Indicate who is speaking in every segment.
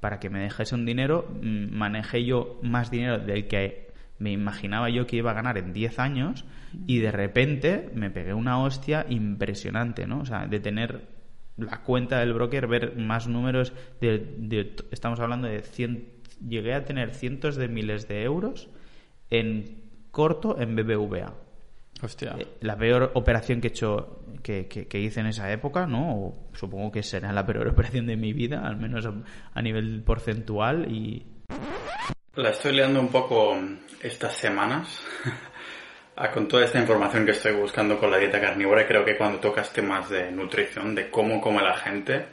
Speaker 1: para que me dejase un dinero, mm, manejé yo más dinero del que me imaginaba yo que iba a ganar en 10 años y de repente me pegué una hostia impresionante, ¿no? O sea, de tener la cuenta del broker, ver más números de, estamos hablando de 100, llegué a tener cientos de miles de euros en corto en BBVA.
Speaker 2: Hostia.
Speaker 1: Eh, la peor operación que he hecho, que, que, hice en esa época, ¿no? supongo que será la peor operación de mi vida, al menos a, nivel porcentual y...
Speaker 2: La estoy leyendo un poco estas semanas con toda esta información que estoy buscando con la dieta carnívora creo que cuando tocas temas de nutrición, de cómo come la gente,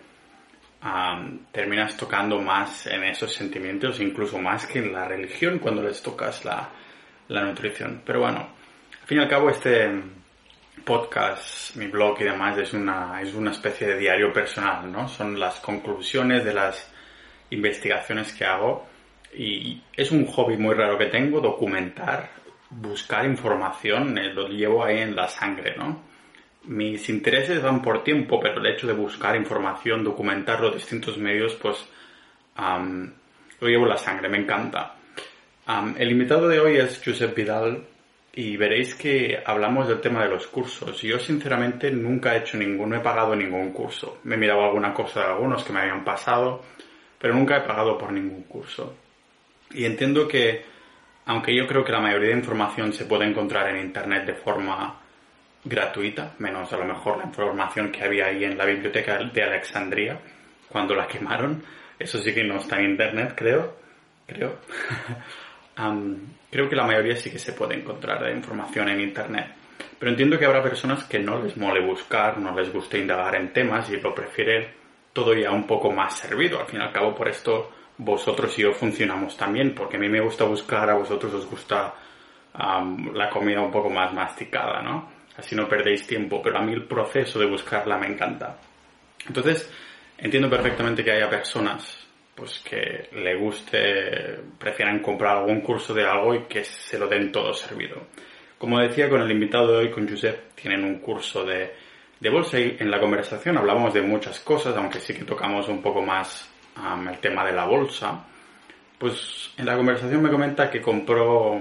Speaker 2: terminas tocando más en esos sentimientos, incluso más que en la religión cuando les tocas la, la nutrición. Pero bueno, al fin y al cabo, este podcast, mi blog y demás es una, es una especie de diario personal, ¿no? Son las conclusiones de las investigaciones que hago y es un hobby muy raro que tengo, documentar, buscar información, eh, lo llevo ahí en la sangre, ¿no? Mis intereses van por tiempo, pero el hecho de buscar información, documentar los distintos medios, pues lo llevo en la sangre, me encanta. el invitado de hoy es Josep Vidal, y veréis que hablamos del tema de los cursos. Yo sinceramente nunca he hecho ninguno, he pagado ningún curso. Me he mirado alguna cosa de algunos que me habían pasado, pero nunca he pagado por ningún curso. Y entiendo que, aunque yo creo que la mayoría de información se puede encontrar en Internet de forma gratuita, menos a lo mejor la información que había ahí en la biblioteca de Alexandria cuando la quemaron, eso sí que no está en Internet, creo. Creo. creo que la mayoría sí que se puede encontrar de información en Internet. Pero entiendo que habrá personas que no les mole buscar, no les guste indagar en temas y lo prefieren todo ya un poco más servido. Al fin y al cabo, por esto vosotros y yo funcionamos también, porque a mí me gusta buscar, a vosotros os gusta la comida un poco más masticada, ¿no? Así no perdéis tiempo, pero a mí el proceso de buscarla me encanta. Entonces, entiendo perfectamente que haya personas pues que le guste, prefieran comprar algún curso de algo y que se lo den todo servido. Como decía con el invitado de hoy, con Josep, tienen un curso de, de bolsa y en la conversación hablamos de muchas cosas, aunque sí que tocamos un poco más el tema de la bolsa. Pues en la conversación me comenta que compró,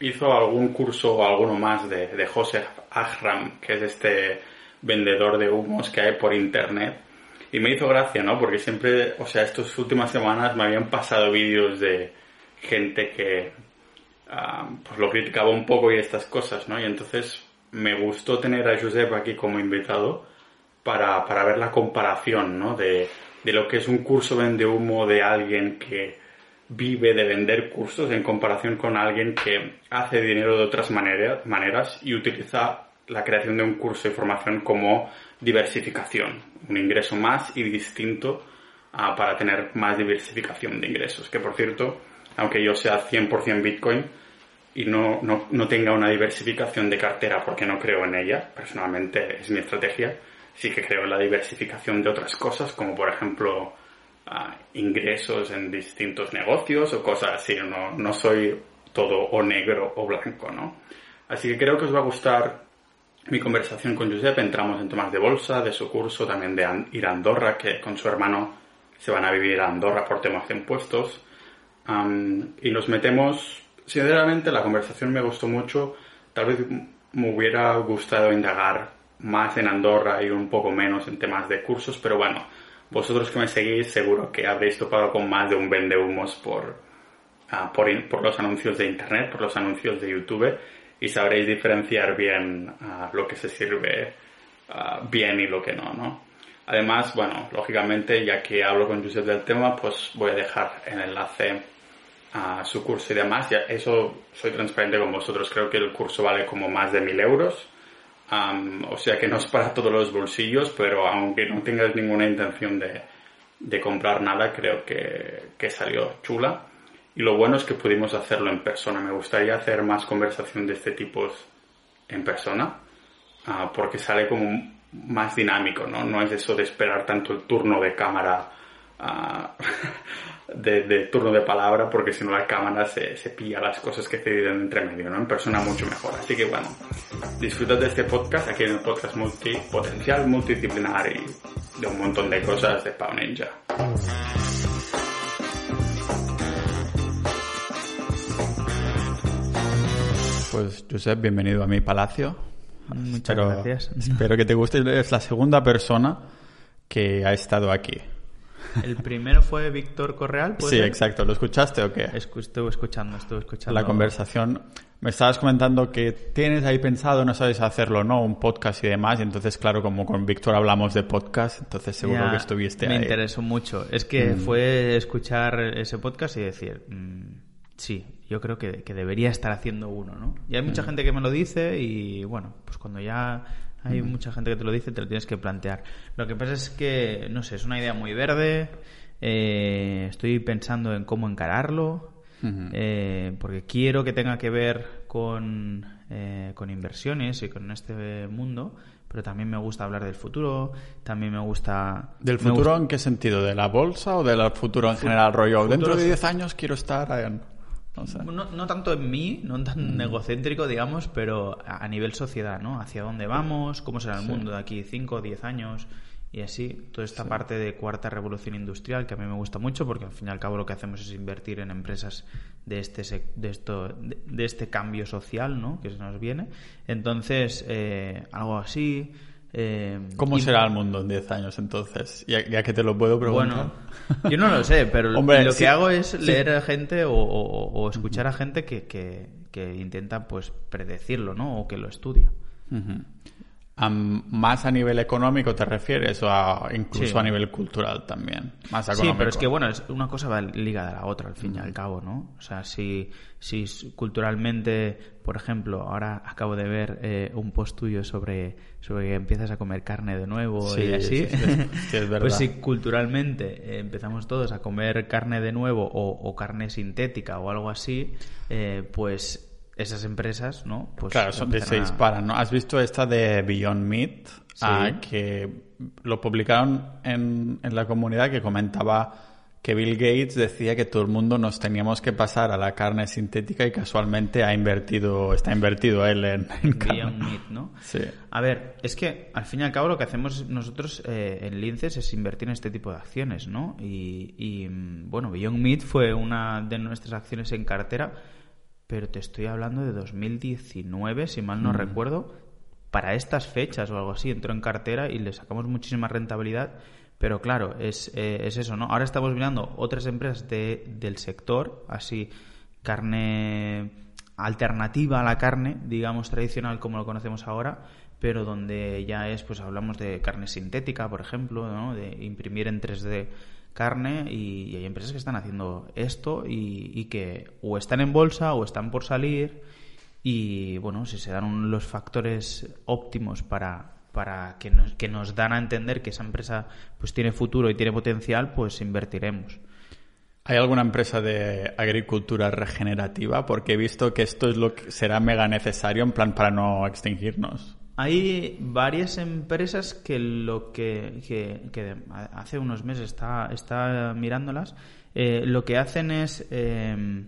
Speaker 2: hizo algún curso o alguno más de, de Joseph Ahram, que es este vendedor de humos que hay por internet y me hizo gracia, ¿no? Porque siempre, o sea, estas últimas semanas me habían pasado vídeos de gente que ah, pues lo criticaba un poco y estas cosas, ¿no? Y entonces me gustó tener a Josep aquí como invitado para, para ver la comparación, ¿no? De, de lo que es un curso vende humo de alguien que vive de vender cursos en comparación con alguien que hace dinero de otras maneras y utiliza la creación de un curso de formación como diversificación, un ingreso más y distinto ah, para tener más diversificación de ingresos. Que por cierto, aunque yo sea 100% Bitcoin y no, no, no, tenga una diversificación de cartera porque no creo en ella, personalmente es mi estrategia, sí que creo en la diversificación de otras cosas, como por ejemplo ah, ingresos en distintos negocios o cosas así. No, no soy todo o negro o blanco, ¿no? Así que creo que os va a gustar mi conversación con Josep entramos en temas de bolsa, de su curso, también de ir a Andorra, que con su hermano se van a vivir a Andorra por temas de impuestos. y nos metemos, sinceramente la conversación me gustó mucho, tal vez me hubiera gustado indagar más en Andorra y un poco menos en temas de cursos, pero bueno, vosotros que me seguís seguro que habréis topado con más de un vende humos por, ah, por, por los anuncios de internet, por los anuncios de YouTube y sabréis diferenciar bien ah, lo que se sirve ah, bien y lo que no, ¿no? Además, bueno, lógicamente, ya que hablo con Josep del tema, pues voy a dejar el enlace a su curso y demás. Ya, eso soy transparente con vosotros. Creo que el curso vale como más de mil euros. o sea que no es para todos los bolsillos, pero aunque no tengas ninguna intención de, de comprar nada, creo que, que salió chula. Y lo bueno es que pudimos hacerlo en persona. Me gustaría hacer más conversación de este tipo en persona, ah, porque sale como más dinámico, ¿no? No es eso de esperar tanto el turno de cámara, ah, de, turno de palabra, porque si no la cámara se, se pilla las cosas que se dicen entre medio, ¿no? En persona mucho mejor. Así que bueno, disfrutad de este podcast, aquí en el podcast multipotencial, multidisciplinar y de un montón de cosas de Pau Ninja. Pues, Josep, bienvenido a mi palacio.
Speaker 1: Muchas gracias.
Speaker 2: Espero que te guste. Es la segunda persona que ha estado aquí.
Speaker 1: El primero fue Víctor Correal.
Speaker 2: Sí, exacto. ¿Lo escuchaste o qué?
Speaker 1: Estuve escuchando, estuve escuchando.
Speaker 2: La conversación. Me estabas comentando que tienes ahí pensado, no sabes hacerlo, ¿no? Un podcast y demás. Y entonces, claro, como con Víctor hablamos de podcast, entonces seguro que estuviste
Speaker 1: ahí.
Speaker 2: Me
Speaker 1: interesó mucho. Es que mm. fue escuchar ese podcast y decir, mm, sí, yo creo que, debería estar haciendo uno, ¿no? Y hay mucha mm. gente que me lo dice y, bueno, pues cuando ya hay mucha gente que te lo dice, te lo tienes que plantear. Lo que pasa es que, no sé, es una idea muy verde. Eh, estoy pensando en cómo encararlo. Eh, porque quiero que tenga que ver con, eh, con inversiones y con este mundo, pero también me gusta hablar del futuro, también me gusta...
Speaker 2: ¿Del futuro en qué sentido? ¿De la bolsa o del futuro en general, rollo? Dentro de 10 años quiero estar en...
Speaker 1: No, tanto en mí, no tan egocéntrico, digamos, pero a, nivel sociedad, ¿no? Hacia dónde vamos, cómo será el mundo de aquí 5 o 10 años y así. Toda esta parte de cuarta revolución industrial que a mí me gusta mucho porque al fin y al cabo lo que hacemos es invertir en empresas de este, de esto, de, este cambio social, ¿no? Que se nos viene. Entonces, eh, algo así
Speaker 2: eh, ¿Cómo será el mundo en 10 años entonces? Ya, que te lo puedo preguntar.
Speaker 1: Bueno, yo no lo sé, pero lo que hago es leer a gente o, escuchar a gente que, que, intenta pues predecirlo, ¿no? O que lo estudia.
Speaker 2: ¿Más a nivel económico te refieres o incluso a nivel cultural también? Más
Speaker 1: Sí, pero es que bueno, es una cosa va ligada a la otra al fin y al cabo, ¿no? O sea, si, si culturalmente, por ejemplo, ahora acabo de ver eh, un post tuyo sobre, sobre que empiezas a comer carne de nuevo y así, pues si culturalmente eh, empezamos todos a comer carne de nuevo o, carne sintética o algo así, eh, pues esas empresas, ¿no?
Speaker 2: Pues claro, son de seis para, ¿no? ¿Has visto esta de Beyond Meat? Ah, que lo publicaron en, en la comunidad que comentaba que Bill Gates decía que todo el mundo nos teníamos que pasar a la carne sintética y casualmente ha invertido, está invertido él en,
Speaker 1: Beyond Meat, ¿no?
Speaker 2: Sí.
Speaker 1: A ver, es que al fin y al cabo lo que hacemos nosotros eh, en Linces es invertir en este tipo de acciones, ¿no? Y, y bueno, Beyond Meat fue una de nuestras acciones en cartera pero te estoy hablando de 2019, si mal no mm. recuerdo, para estas fechas o algo así, entró en cartera y le sacamos muchísima rentabilidad, pero claro, es, eh, es eso, ¿no? Ahora estamos mirando otras empresas de, del sector, así, carne alternativa a la carne, digamos, tradicional como lo conocemos ahora, pero donde ya es, pues hablamos de carne sintética, por ejemplo, ¿no? de imprimir en 3D carne y, hay empresas que están haciendo esto y, que o están en bolsa o están por salir y bueno, si se dan los factores óptimos para, para que, nos, que nos dan a entender que esa empresa pues tiene futuro y tiene potencial, pues invertiremos.
Speaker 2: ¿Hay alguna empresa de agricultura regenerativa? Porque he visto que esto es lo que será mega necesario en plan para no extinguirnos.
Speaker 1: Hay varias empresas que lo que, hace unos meses está, está mirándolas, eh, lo que hacen es, eh,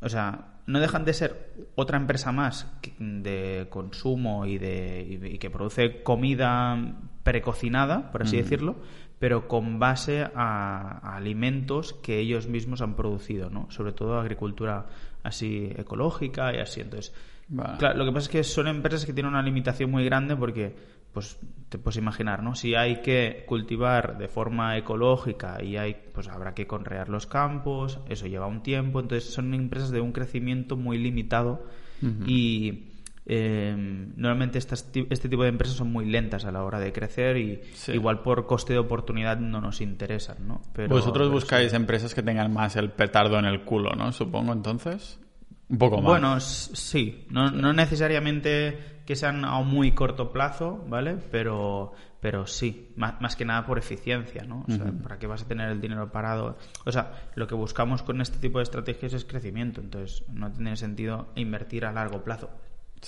Speaker 1: o sea, no dejan de ser otra empresa más de consumo y, de, y que produce comida precocinada, por así decirlo, pero con base a, alimentos que ellos mismos han producido, ¿no? Sobre todo agricultura así ecológica y así. Entonces, lo que pasa es que son empresas que tienen una limitación muy grande porque, pues, te puedes imaginar, ¿no? Si hay que cultivar de forma ecológica y hay, pues habrá que conrear los campos, eso lleva un tiempo, entonces son empresas de un crecimiento muy limitado y eh, normalmente estas, este tipo de empresas son muy lentas a la hora de crecer y igual por coste de oportunidad no nos interesan, ¿no?
Speaker 2: Pero, Vosotros buscáis empresas que tengan más el petardo en el culo, ¿no? Supongo entonces. Un poco más.
Speaker 1: Bueno, sí. No, no necesariamente que sean a un muy corto plazo, ¿vale? Pero, pero sí, más, que nada por eficiencia, ¿no? O sea, ¿para qué vas a tener el dinero parado? O sea, lo que buscamos con este tipo de estrategias es crecimiento, entonces no tiene sentido invertir a largo plazo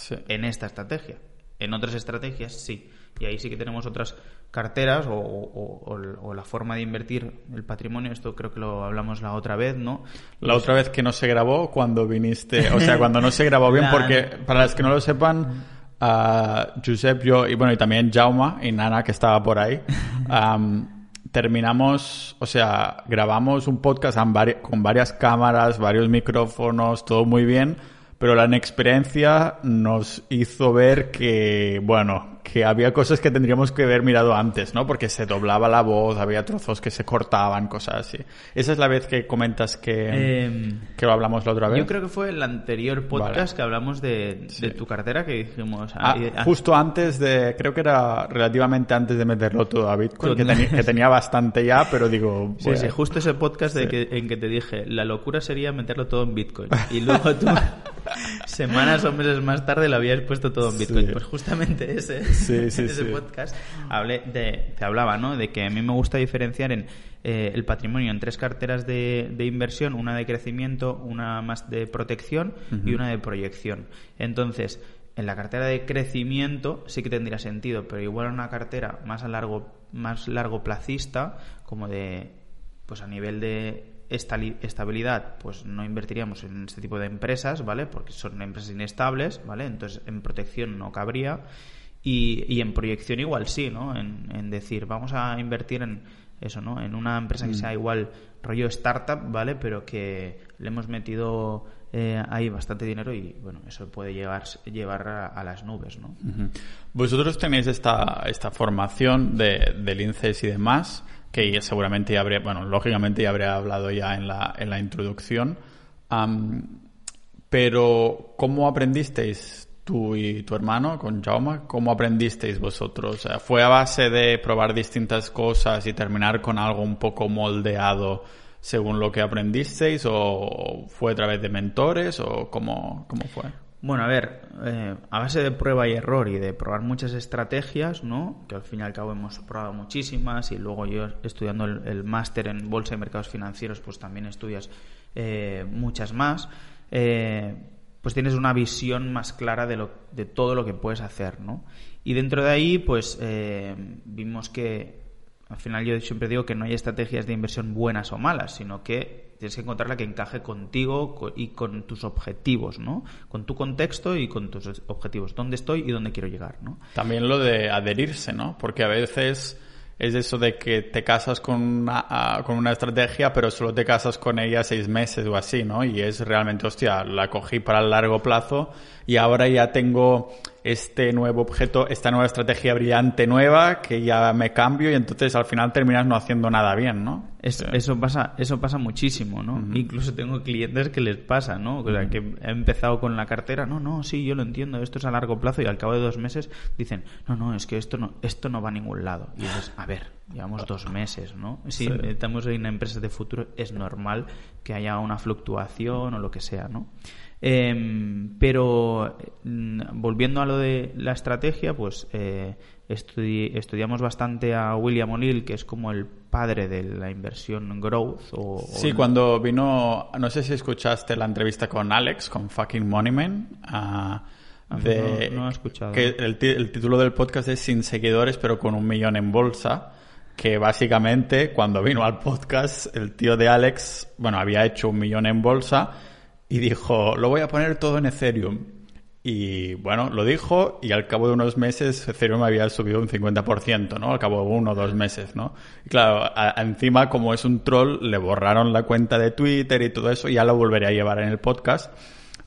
Speaker 1: en esta estrategia. En otras estrategias sí, y ahí sí que tenemos otras carteras o, la forma de invertir el patrimonio. Esto creo que lo hablamos la otra vez, ¿no?
Speaker 2: La otra vez que no se grabó cuando viniste, o sea, cuando no se grabó bien, porque para los que no lo sepan, uh, Josep, yo y bueno, y también Jauma y Nana que estaba por ahí. terminamos, o sea, grabamos un podcast con varias cámaras, varios micrófonos, todo muy bien, pero la inexperiencia nos hizo ver que, bueno, que había cosas que tendríamos que haber mirado antes, ¿no? Porque se doblaba la voz, había trozos que se cortaban, cosas así. Esa es la vez que comentas que,
Speaker 1: Em,
Speaker 2: que lo hablamos la otra vez.
Speaker 1: Yo creo que fue el anterior podcast
Speaker 2: Vale.
Speaker 1: que hablamos de,
Speaker 2: Sí.
Speaker 1: de tu cartera que dijimos...
Speaker 2: Ah,
Speaker 1: ah,
Speaker 2: justo antes de, creo que era relativamente antes de meterlo todo a Bitcoin, que, tenía bastante ya, pero digo,
Speaker 1: Sí,
Speaker 2: bueno,
Speaker 1: sí, justo ese podcast de que, en que te dije, la locura sería meterlo todo en Bitcoin. Y luego tú, semanas o meses más tarde, lo habías puesto todo en Bitcoin.
Speaker 2: Sí.
Speaker 1: Pues justamente ese,
Speaker 2: Sí, sí,
Speaker 1: ese
Speaker 2: sí.
Speaker 1: podcast hablé de, te hablaba, ¿no? De que a mí me gusta diferenciar en eh, el patrimonio en tres carteras de, de inversión, una de crecimiento, una más de protección y una de proyección. Entonces, en la cartera de crecimiento sí que tendría sentido, pero igual en una cartera más a largo, más largo placista, como de pues a nivel de estabilidad, pues no invertiríamos en este tipo de empresas, ¿vale? Porque son empresas inestables, ¿vale? Entonces en protección no cabría. Y, y en proyección igual sí, ¿no? En, en decir, vamos a invertir en eso, ¿no? En una empresa que sea igual rollo startup, ¿vale? Pero que le hemos metido eh, ahí bastante dinero y, bueno, eso puede llegar, llevar a, a las nubes, ¿no?
Speaker 2: Ujú. Vosotros tenéis esta, esta formación de, del INCES y demás, que seguramente ya habré, bueno, lógicamente ya habré hablado ya en la, en la introducción. Pero, ¿cómo aprendisteis tú y tu hermano con Jaume? ¿Cómo aprendisteis vosotros? ¿Fue a base de probar distintas cosas y terminar con algo un poco moldeado según lo que aprendisteis? ¿O fue a través de mentores? ¿O cómo, cómo fue?
Speaker 1: Bueno, a ver, eh, a base de prueba y error y de probar muchas estrategias, ¿no? Que al fin y al cabo hemos probado muchísimas y luego yo estudiando el, el máster en Bolsa y Mercados Financieros, pues también estudias eh, muchas más. eh, pues tienes una visión más clara de, lo, de todo lo que puedes hacer, ¿no? Y dentro de ahí, pues eh, vimos que al final yo siempre digo que no hay estrategias de inversión buenas o malas, sino que tienes que encontrar la que encaje contigo co- y con tus objetivos, ¿no? Con tu contexto y con tus objetivos. ¿Dónde estoy y dónde quiero llegar, ¿no?
Speaker 2: También lo de adherirse, ¿no? Porque a veces es eso de que te casas con una, ah, con una estrategia, pero solo te casas con ella seis meses o así, ¿no? Y es realmente, hostia, la cogí para el largo plazo y ahora ya tengo este nuevo objeto, esta nueva estrategia brillante nueva que ya me cambio y entonces al final terminas no haciendo nada bien, ¿no?
Speaker 1: Es-
Speaker 2: Sí.
Speaker 1: Eso pasa, eso pasa muchísimo, ¿no? Incluso tengo clientes que les pasa, ¿no? O sea, que he empezado con la cartera, no, no, sí, yo lo entiendo, esto es a largo plazo y al cabo de dos meses dicen, no, no, es que esto no, esto no va a ningún lado. Y dices, a ver, llevamos dos meses, ¿no? Si
Speaker 2: Sí.
Speaker 1: estamos en empresas de futuro, es normal que haya una fluctuación o lo que sea, ¿no? Em, pero mm, volviendo a lo de la estrategia, pues eh, estudi- estudiamos bastante a William O'Neill, que es como el padre de la inversión growth. O, o
Speaker 2: Sí, cuando vino, no sé si escuchaste la entrevista con Alex, con fucking Moneyman, ah,
Speaker 1: Ah,
Speaker 2: de,
Speaker 1: no- no he escuchado.
Speaker 2: que el, el título del podcast es Sin seguidores pero con un millón en bolsa, que básicamente cuando vino al podcast el tío de Alex, bueno, había hecho un millón en bolsa y dijo, lo voy a poner todo en Ethereum. Y bueno, lo dijo y al cabo de unos meses Ethereum había subido un 50%, ¿no? Al cabo de uno o dos meses, ¿no? Y claro, a- encima como es un troll, le borraron la cuenta de Twitter y todo eso y ya lo volveré a llevar en el podcast.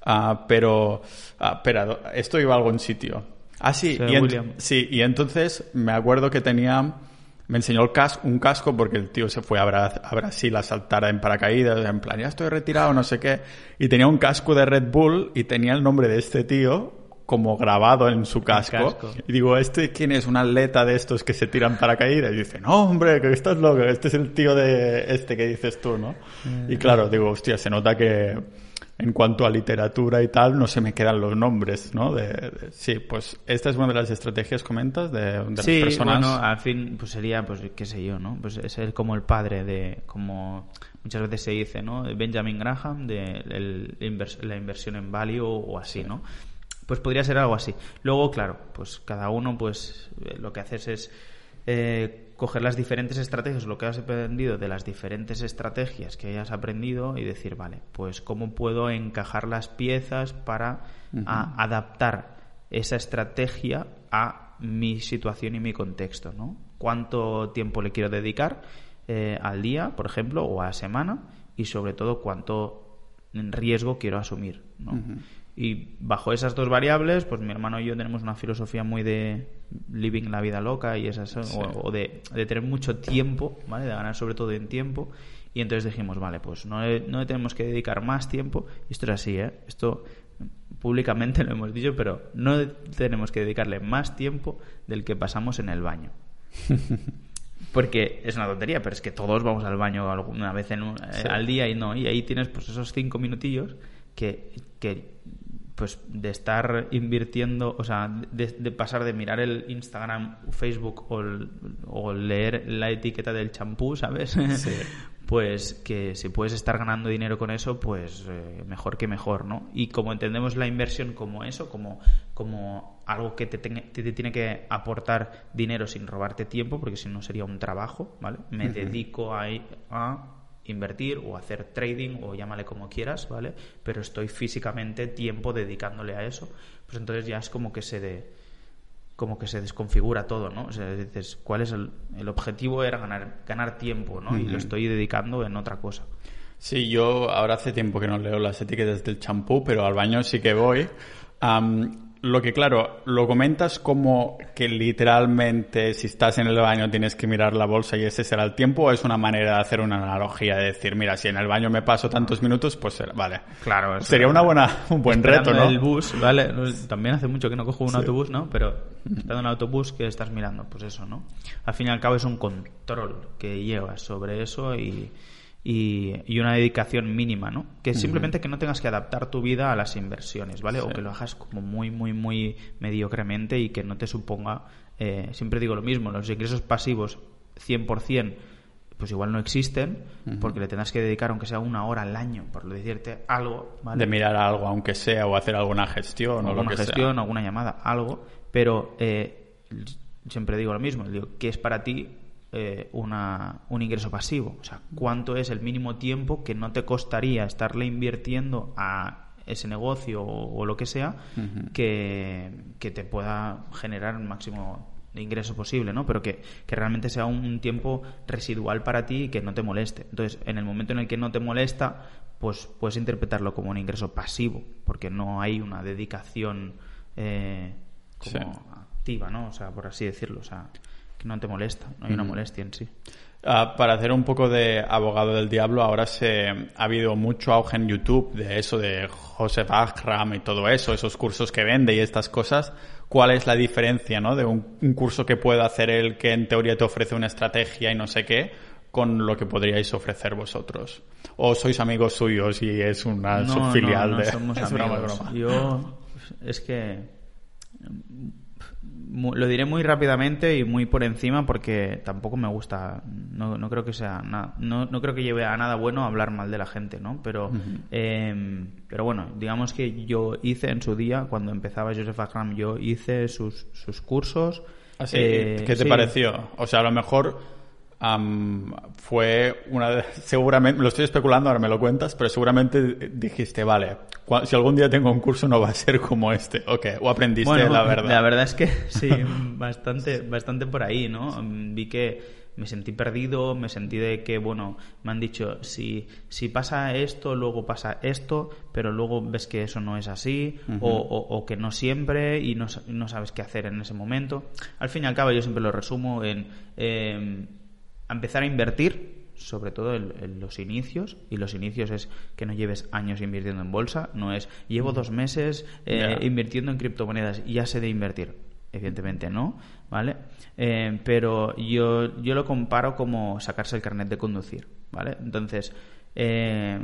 Speaker 2: Ah, pero, ah, espera, esto iba a algún sitio. Ah, sí, y, sí, y entonces me acuerdo que tenía, me enseñó el cas- un casco porque el tío se fue a, Bra- a Brasil a saltar en paracaídas, en plan, ya estoy retirado, no sé qué, y tenía un casco de Red Bull y tenía el nombre de este tío como grabado en su casco.
Speaker 1: casco.
Speaker 2: Y digo, ¿este quién es? ¿Un atleta de estos que se tiran paracaídas? Y dice, no, hombre, que estás loco, este es el tío de este que dices tú, ¿no? Y claro, digo, hostia, se nota que en cuanto a literatura y tal, no se me quedan los nombres, ¿no? De, de- sí, pues esta es una de las estrategias, comentas, de, de
Speaker 1: sí,
Speaker 2: las personas.
Speaker 1: bueno, al fin, pues sería, pues qué sé yo, ¿no? Pues es el- como el padre de, como muchas veces se dice, ¿no? De Benjamin Graham, de el invers- la inversión en value o, o así, ¿no? Pues podría ser algo así. Luego, claro, pues cada uno, pues eh, lo que haces es eh, coger las diferentes estrategias, lo que has aprendido de las diferentes estrategias que hayas aprendido y decir, vale, pues cómo puedo encajar las piezas para a- adaptar esa estrategia a mi situación y mi contexto, ¿no? ¿Cuánto tiempo le quiero dedicar eh, al día, por ejemplo, o a la semana? Y sobre todo, cuánto riesgo quiero asumir, ¿no? Y bajo esas dos variables, pues mi hermano y yo tenemos una filosofía muy de living la vida loca y esas, o, de, de, tener mucho tiempo, ¿vale? De ganar sobre todo en tiempo. Y entonces dijimos, vale, pues no le, no tenemos que dedicar más tiempo. Y esto es así, ¿eh? Esto públicamente lo hemos dicho, pero no tenemos que dedicarle más tiempo del que pasamos en el baño. Porque es una tontería, pero es que todos vamos al baño alguna vez en un, eh, al día y no. Y ahí tienes pues esos cinco minutillos que, que pues de estar invirtiendo, o sea, de, pasar de mirar el Instagram, Facebook o, leer la etiqueta del champú, ¿sabes? pues que si puedes estar ganando dinero con eso, pues eh, mejor que mejor, ¿no? Y como entendemos la inversión como eso, como, como algo que te, te, tiene que aportar dinero sin robarte tiempo, porque si no sería un trabajo, ¿vale? Me dedico a, a invertir o hacer trading o llámale como quieras, ¿vale? Pero estoy físicamente tiempo dedicándole a eso, pues entonces ya es como que se de, como que se desconfigura todo, ¿no? O sea, dices, ¿cuál es el, el objetivo? Era ganar, ganar tiempo, ¿no? Y lo estoy dedicando en otra cosa.
Speaker 2: Sí, yo ahora hace tiempo que no leo las etiquetas del champú, pero al baño sí que voy. Lo que, claro, lo comentas como que literalmente si estás en el baño tienes que mirar la bolsa y ese será el tiempo, o es una manera de hacer una analogía, de decir, mira, si en el baño me paso tantos minutos, pues vale.
Speaker 1: Claro.
Speaker 2: Sería una buena, un buen reto, ¿no?
Speaker 1: el bus, ¿vale? También hace mucho que no cojo un autobús, ¿no? Pero estando en el autobús, ¿qué estás mirando? Pues eso, ¿no? Al fin y al cabo es un control que llevas sobre eso y y, una dedicación mínima, ¿no? Que simplemente que no tengas que adaptar tu vida a las inversiones, ¿vale? O que lo hagas como muy, muy, muy mediocremente y que no te suponga, eh, siempre digo lo mismo, los ingresos pasivos 100% pues igual no existen porque le tendrás que dedicar aunque sea una hora al año por decirte algo ¿vale?
Speaker 2: de mirar algo aunque sea o hacer alguna gestión o, lo que
Speaker 1: gestión alguna llamada algo pero eh, siempre digo lo mismo digo que es para ti eh, una, un ingreso pasivo. O sea, cuánto es el mínimo tiempo que no te costaría estarle invirtiendo a ese negocio o, lo que sea que, te pueda generar el máximo ingreso posible, ¿no? Pero que, realmente sea un tiempo residual para ti y que no te moleste. Entonces, en el momento en el que no te molesta, pues puedes interpretarlo como un ingreso pasivo, porque no hay una dedicación eh, como activa, ¿no? O sea, por así decirlo. O sea, no te molesta, no hay una molestia en sí.
Speaker 2: Ah, para hacer un poco de abogado del diablo, ahora se ha habido mucho auge en YouTube de eso de Joseph Akram y todo eso, esos cursos que vende y estas cosas. ¿Cuál es la diferencia, no? De un, curso que pueda hacer él que en teoría te ofrece una estrategia y no sé qué, con lo que podríais ofrecer vosotros. ¿O sois amigos suyos y es una subfilial
Speaker 1: no,
Speaker 2: de?
Speaker 1: Somos amigos. Yo es que lo diré muy rápidamente y muy por encima porque tampoco me gusta no, no creo que sea nada no, no, creo que lleve a nada bueno hablar mal de la gente no pero em, pero bueno digamos que yo hice en su día cuando empezaba Joseph Akram yo hice sus, sus cursos.
Speaker 2: Ah, eh, ¿qué te pareció? o sea a lo mejor fue una seguramente lo estoy especulando ahora me lo cuentas pero seguramente dijiste vale si algún día tengo un curso no va a ser como este ok o aprendiste la verdad.
Speaker 1: la verdad es que sí bastante bastante por ahí no vi que me sentí perdido, me sentí de que, bueno, me han dicho, si, si pasa esto, luego pasa esto, pero luego ves que eso no es así, o, o, que no siempre y no, no, sabes qué hacer en ese momento. Al fin y al cabo, yo siempre lo resumo en... Eh, empezar a invertir, sobre todo en, los inicios, y los inicios es que no lleves años invirtiendo en bolsa, no es llevo dos meses eh, invirtiendo en criptomonedas y ya sé de invertir. Evidentemente no, ¿vale? Eh, pero yo, yo lo comparo como sacarse el carnet de conducir, ¿vale? Entonces, eh,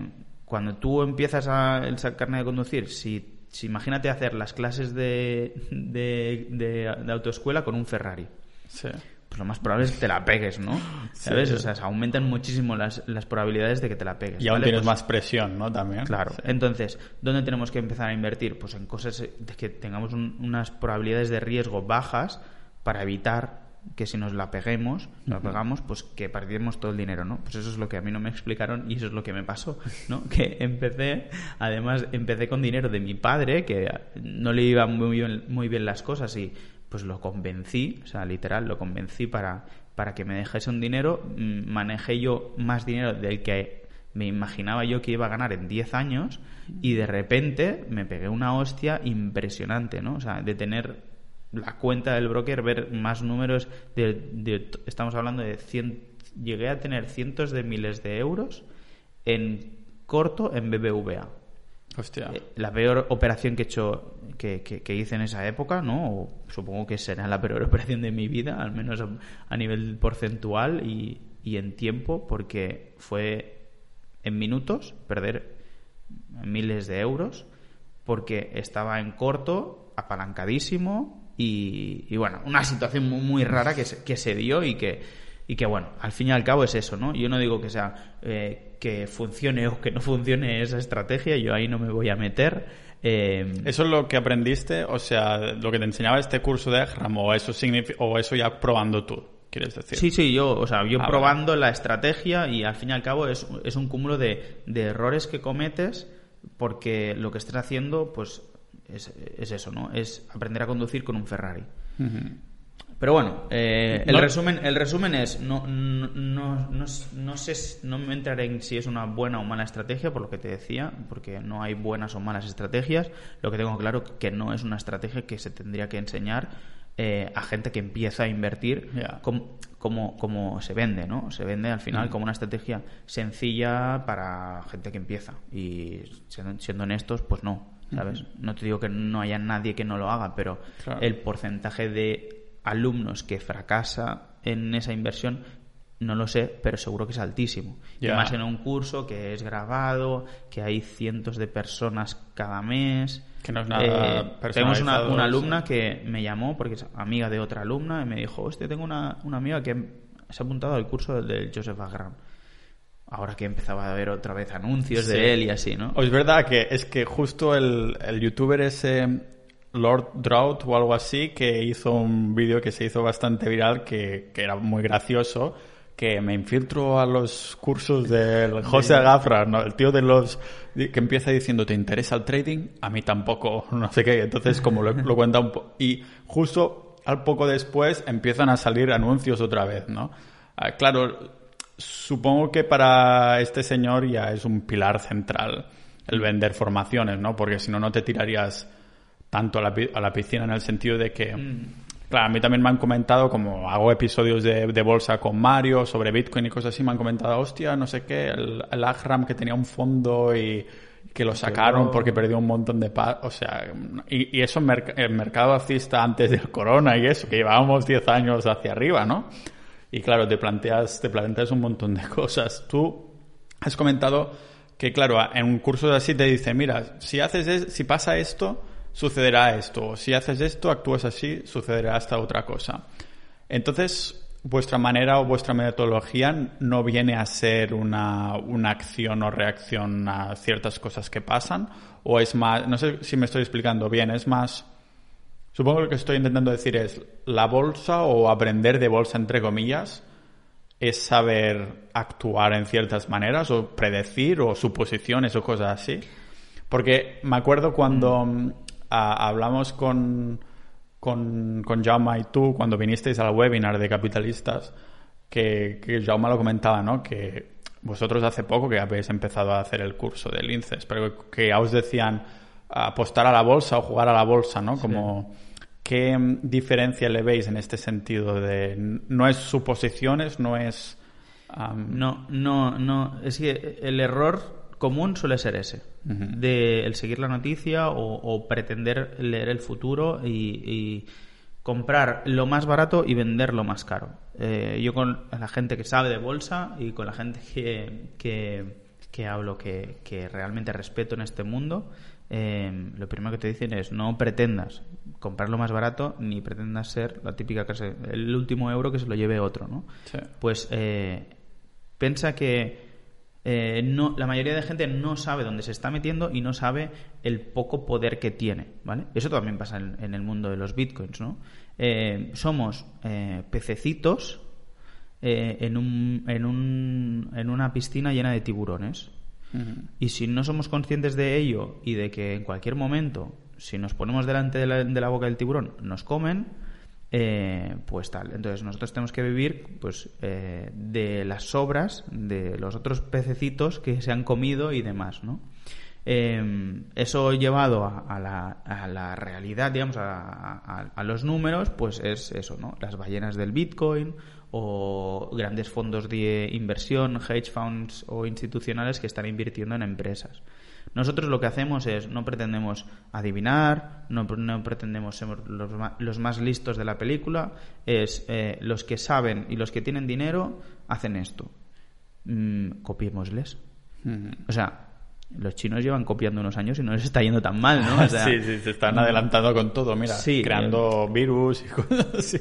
Speaker 1: cuando tú empiezas a el carnet de conducir, si, si imagínate hacer las clases de, de, de autoescuela con un Ferrari. Sí pues lo más probable es que te la pegues, ¿no? ¿Sabes? O sea, se aumentan muchísimo las, las, probabilidades de que te la pegues.
Speaker 2: Y aún tienes
Speaker 1: pues
Speaker 2: más presión, ¿no? También.
Speaker 1: Claro. Entonces, ¿dónde tenemos que empezar a invertir? Pues en cosas de que tengamos unas probabilidades de riesgo bajas para evitar que si nos la peguemos, nos la pegamos, pues que perdemos todo el dinero, ¿no? Pues eso es lo que a mí no me explicaron y eso es lo que me pasó, ¿no? Que empecé, además, empecé con dinero de mi padre, que no le iban muy bien, muy bien las cosas y pues lo convencí, o sea, literal, lo convencí para, para que me dejase un dinero, mm, manejé yo más dinero del que me imaginaba yo que iba a ganar en 10 años y de repente me pegué una hostia impresionante, ¿no? O sea, de tener la cuenta del broker, ver más números estamos hablando de 100, llegué a tener cientos de miles de euros en corto en BBVA. Eh, la peor operación que he hecho, que, que, hice en esa época, ¿no? supongo que será la peor operación de mi vida, al menos a, nivel porcentual y, y, en tiempo, porque fue en minutos perder miles de euros, porque estaba en corto, apalancadísimo y, y bueno, una situación muy, muy rara que que se dio y que, y que bueno, al fin y al cabo es eso, ¿no? Yo no digo que sea eh, que funcione o que no funcione esa estrategia, yo ahí no me voy a meter.
Speaker 2: Eh, ¿Eso es lo que aprendiste? O sea, lo que te enseñaba este curso de Egram o eso, o eso ya probando tú, quieres decir?
Speaker 1: Sí, sí, yo, o sea, yo ah, probando la estrategia y al fin y al cabo es, es un cúmulo de, de, errores que cometes porque lo que estés haciendo, pues, es, es, eso, ¿no? Es aprender a conducir con un Ferrari. Pero bueno, eh, el, resumen, el resumen es, no, no, no, no, sé, no me entraré en si es una buena o mala estrategia, por lo que te decía, porque no hay buenas o malas estrategias. Lo que tengo claro que no es una estrategia que se tendría que enseñar eh, a gente que empieza a invertir como, como, se vende, ¿no? Se vende al final mm. como una estrategia sencilla para gente que empieza. Y siendo, siendo honestos, pues no. ¿Sabes? No te digo que no haya nadie que no lo haga, pero el porcentaje de alumnos que fracasa en esa inversión, no lo sé, pero seguro que es altísimo. Y más en un curso que es grabado, que hay cientos de personas cada mes.
Speaker 2: Que no es nada
Speaker 1: eh, Tenemos una, alumna que me llamó, porque es amiga de otra alumna, y me dijo, hostia, tengo una, amiga que se ha apuntado al curso del Joseph Agram. Ahora que empezaba a ver otra vez anuncios de él y así, ¿no?
Speaker 2: O es verdad que es que justo el, el youtuber ese Lord Drought o algo así, que hizo un vídeo que se hizo bastante viral, que, era muy gracioso, que me infiltro a los cursos del José Agafra, ¿no? el tío de los que empieza diciendo, ¿te interesa el trading? A mí tampoco, no sé qué. Entonces, como lo, lo cuenta un poco... Y justo al poco después empiezan a salir anuncios otra vez, ¿no? Ah, claro, supongo que para este señor ya es un pilar central el vender formaciones, ¿no? Porque si no, no te tirarías tanto a la, a la piscina en el sentido de que, mm. claro, a mí también me han comentado, como hago episodios de, de, bolsa con Mario sobre Bitcoin y cosas así, me han comentado, hostia, no sé qué, el, el Agram que tenía un fondo y que lo sacaron porque perdió un montón de paz, o sea, y, y eso en el mercado alcista antes del corona y eso, que llevábamos 10 años hacia arriba, ¿no? Y claro, te planteas, te planteas un montón de cosas. Tú has comentado que, claro, en un curso así te dice, mira, si haces, si pasa esto, sucederá esto. Si haces esto, actúas así, sucederá esta otra cosa. Entonces, vuestra manera o vuestra metodología no viene a ser una, una, acción o reacción a ciertas cosas que pasan, o es más, no sé si me estoy explicando bien, es más, supongo que lo que estoy intentando decir es, la bolsa o aprender de bolsa entre comillas, es saber actuar en ciertas maneras o predecir o suposiciones o cosas así. Porque me acuerdo cuando mm hablamos con, con, con Jaume y tú cuando vinisteis al webinar de capitalistas, que, que Jaume lo comentaba, ¿no? Que vosotros hace poco que habéis empezado a hacer el curso del INCES, pero que ya os decían apostar a la bolsa o jugar a la bolsa, ¿no? Como... ¿Qué diferencia le veis en este sentido de no es suposiciones, no es
Speaker 1: no no no es que el error común suele ser ese, de el seguir la noticia o, pretender leer el futuro y, comprar lo más barato y vender lo más caro. Eh, yo con la gente que sabe de bolsa y con la gente que, que, hablo, que, que, realmente respeto en este mundo, eh, lo primero que te dicen es no pretendas comprar lo más barato ni pretendas ser la típica que el último euro que se lo lleve otro, ¿no? Pues eh, piensa que eh, no, la mayoría de gente no sabe dónde se está metiendo y no sabe el poco poder que tiene, ¿vale? Eso también pasa en, el mundo de los bitcoins, ¿no? Eh, somos eh, pececitos en, un, en, un, en una piscina llena de tiburones. Y si no somos conscientes de ello y de que en cualquier momento, si nos ponemos delante de la, de la boca del tiburón, nos comen, eh, pues tal. Entonces nosotros tenemos que vivir pues eh, de las sobras de los otros pececitos que se han comido y demás, ¿no? Eh, eso llevado a, la, a, la, realidad, digamos, a, a, los números, pues es eso, ¿no? Las ballenas del Bitcoin o grandes fondos de inversión, hedge funds o institucionales que están invirtiendo en empresas. Nosotros lo que hacemos es, no pretendemos adivinar, no, no pretendemos ser los, los, más listos de la película, es eh, los que saben y los que tienen dinero hacen esto. Mm, copiémosles. O sea, los chinos llevan copiando unos años y no les está yendo tan mal, ¿no?
Speaker 2: sí, sí, se están adelantando con todo, mira, creando virus y cosas así.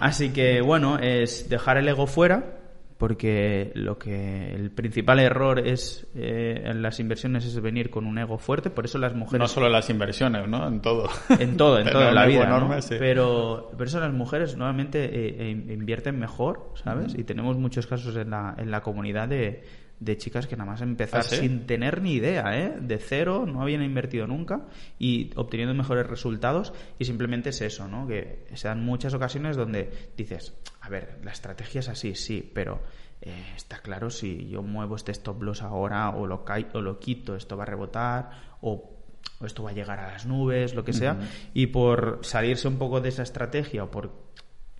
Speaker 1: Así que, bueno, es dejar el ego fuera, porque lo que el principal error es eh, en las inversiones es venir con un ego fuerte, por eso las mujeres
Speaker 2: no solo en las inversiones, ¿no? En todo.
Speaker 1: En todo, en toda la vida, ¿no? Pero por eso las mujeres normalmente eh, eh, invierten mejor, ¿sabes? Y tenemos muchos casos en la en la comunidad de de chicas que nada más empezar ¿Ah, sin tener ni idea, ¿eh? de cero, no habían invertido nunca y obteniendo mejores resultados y simplemente es eso, ¿no? que se dan muchas ocasiones donde dices, ver, la estrategia es así, sí, pero eh, está claro si yo muevo este stop loss ahora o lo, o lo quito, esto va a rebotar o esto va a llegar a las nubes, lo que sea, y por salirse un poco de esa estrategia o por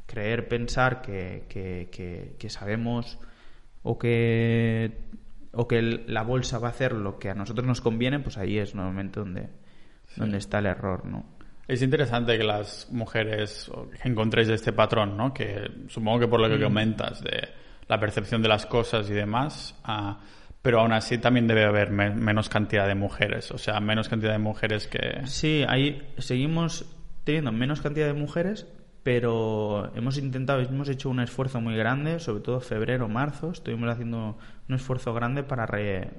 Speaker 1: creer, pensar que, que, que sabemos o que o que la bolsa va a hacer lo que a nosotros nos conviene, pues ahí es normalmente donde, donde está el error, ¿no?
Speaker 2: Es interesante que las mujeres encontréis este patrón, ¿no? Que supongo que por lo que mm. comentas de la percepción de las cosas y demás, ah, pero aún así también debe haber menos cantidad de mujeres, o sea, menos cantidad de mujeres que...
Speaker 1: Sí, ahí seguimos teniendo menos cantidad de mujeres, pero hemos intentado, hemos hecho un esfuerzo muy grande, sobre todo febrero, marzo, estuvimos haciendo un esfuerzo grande para,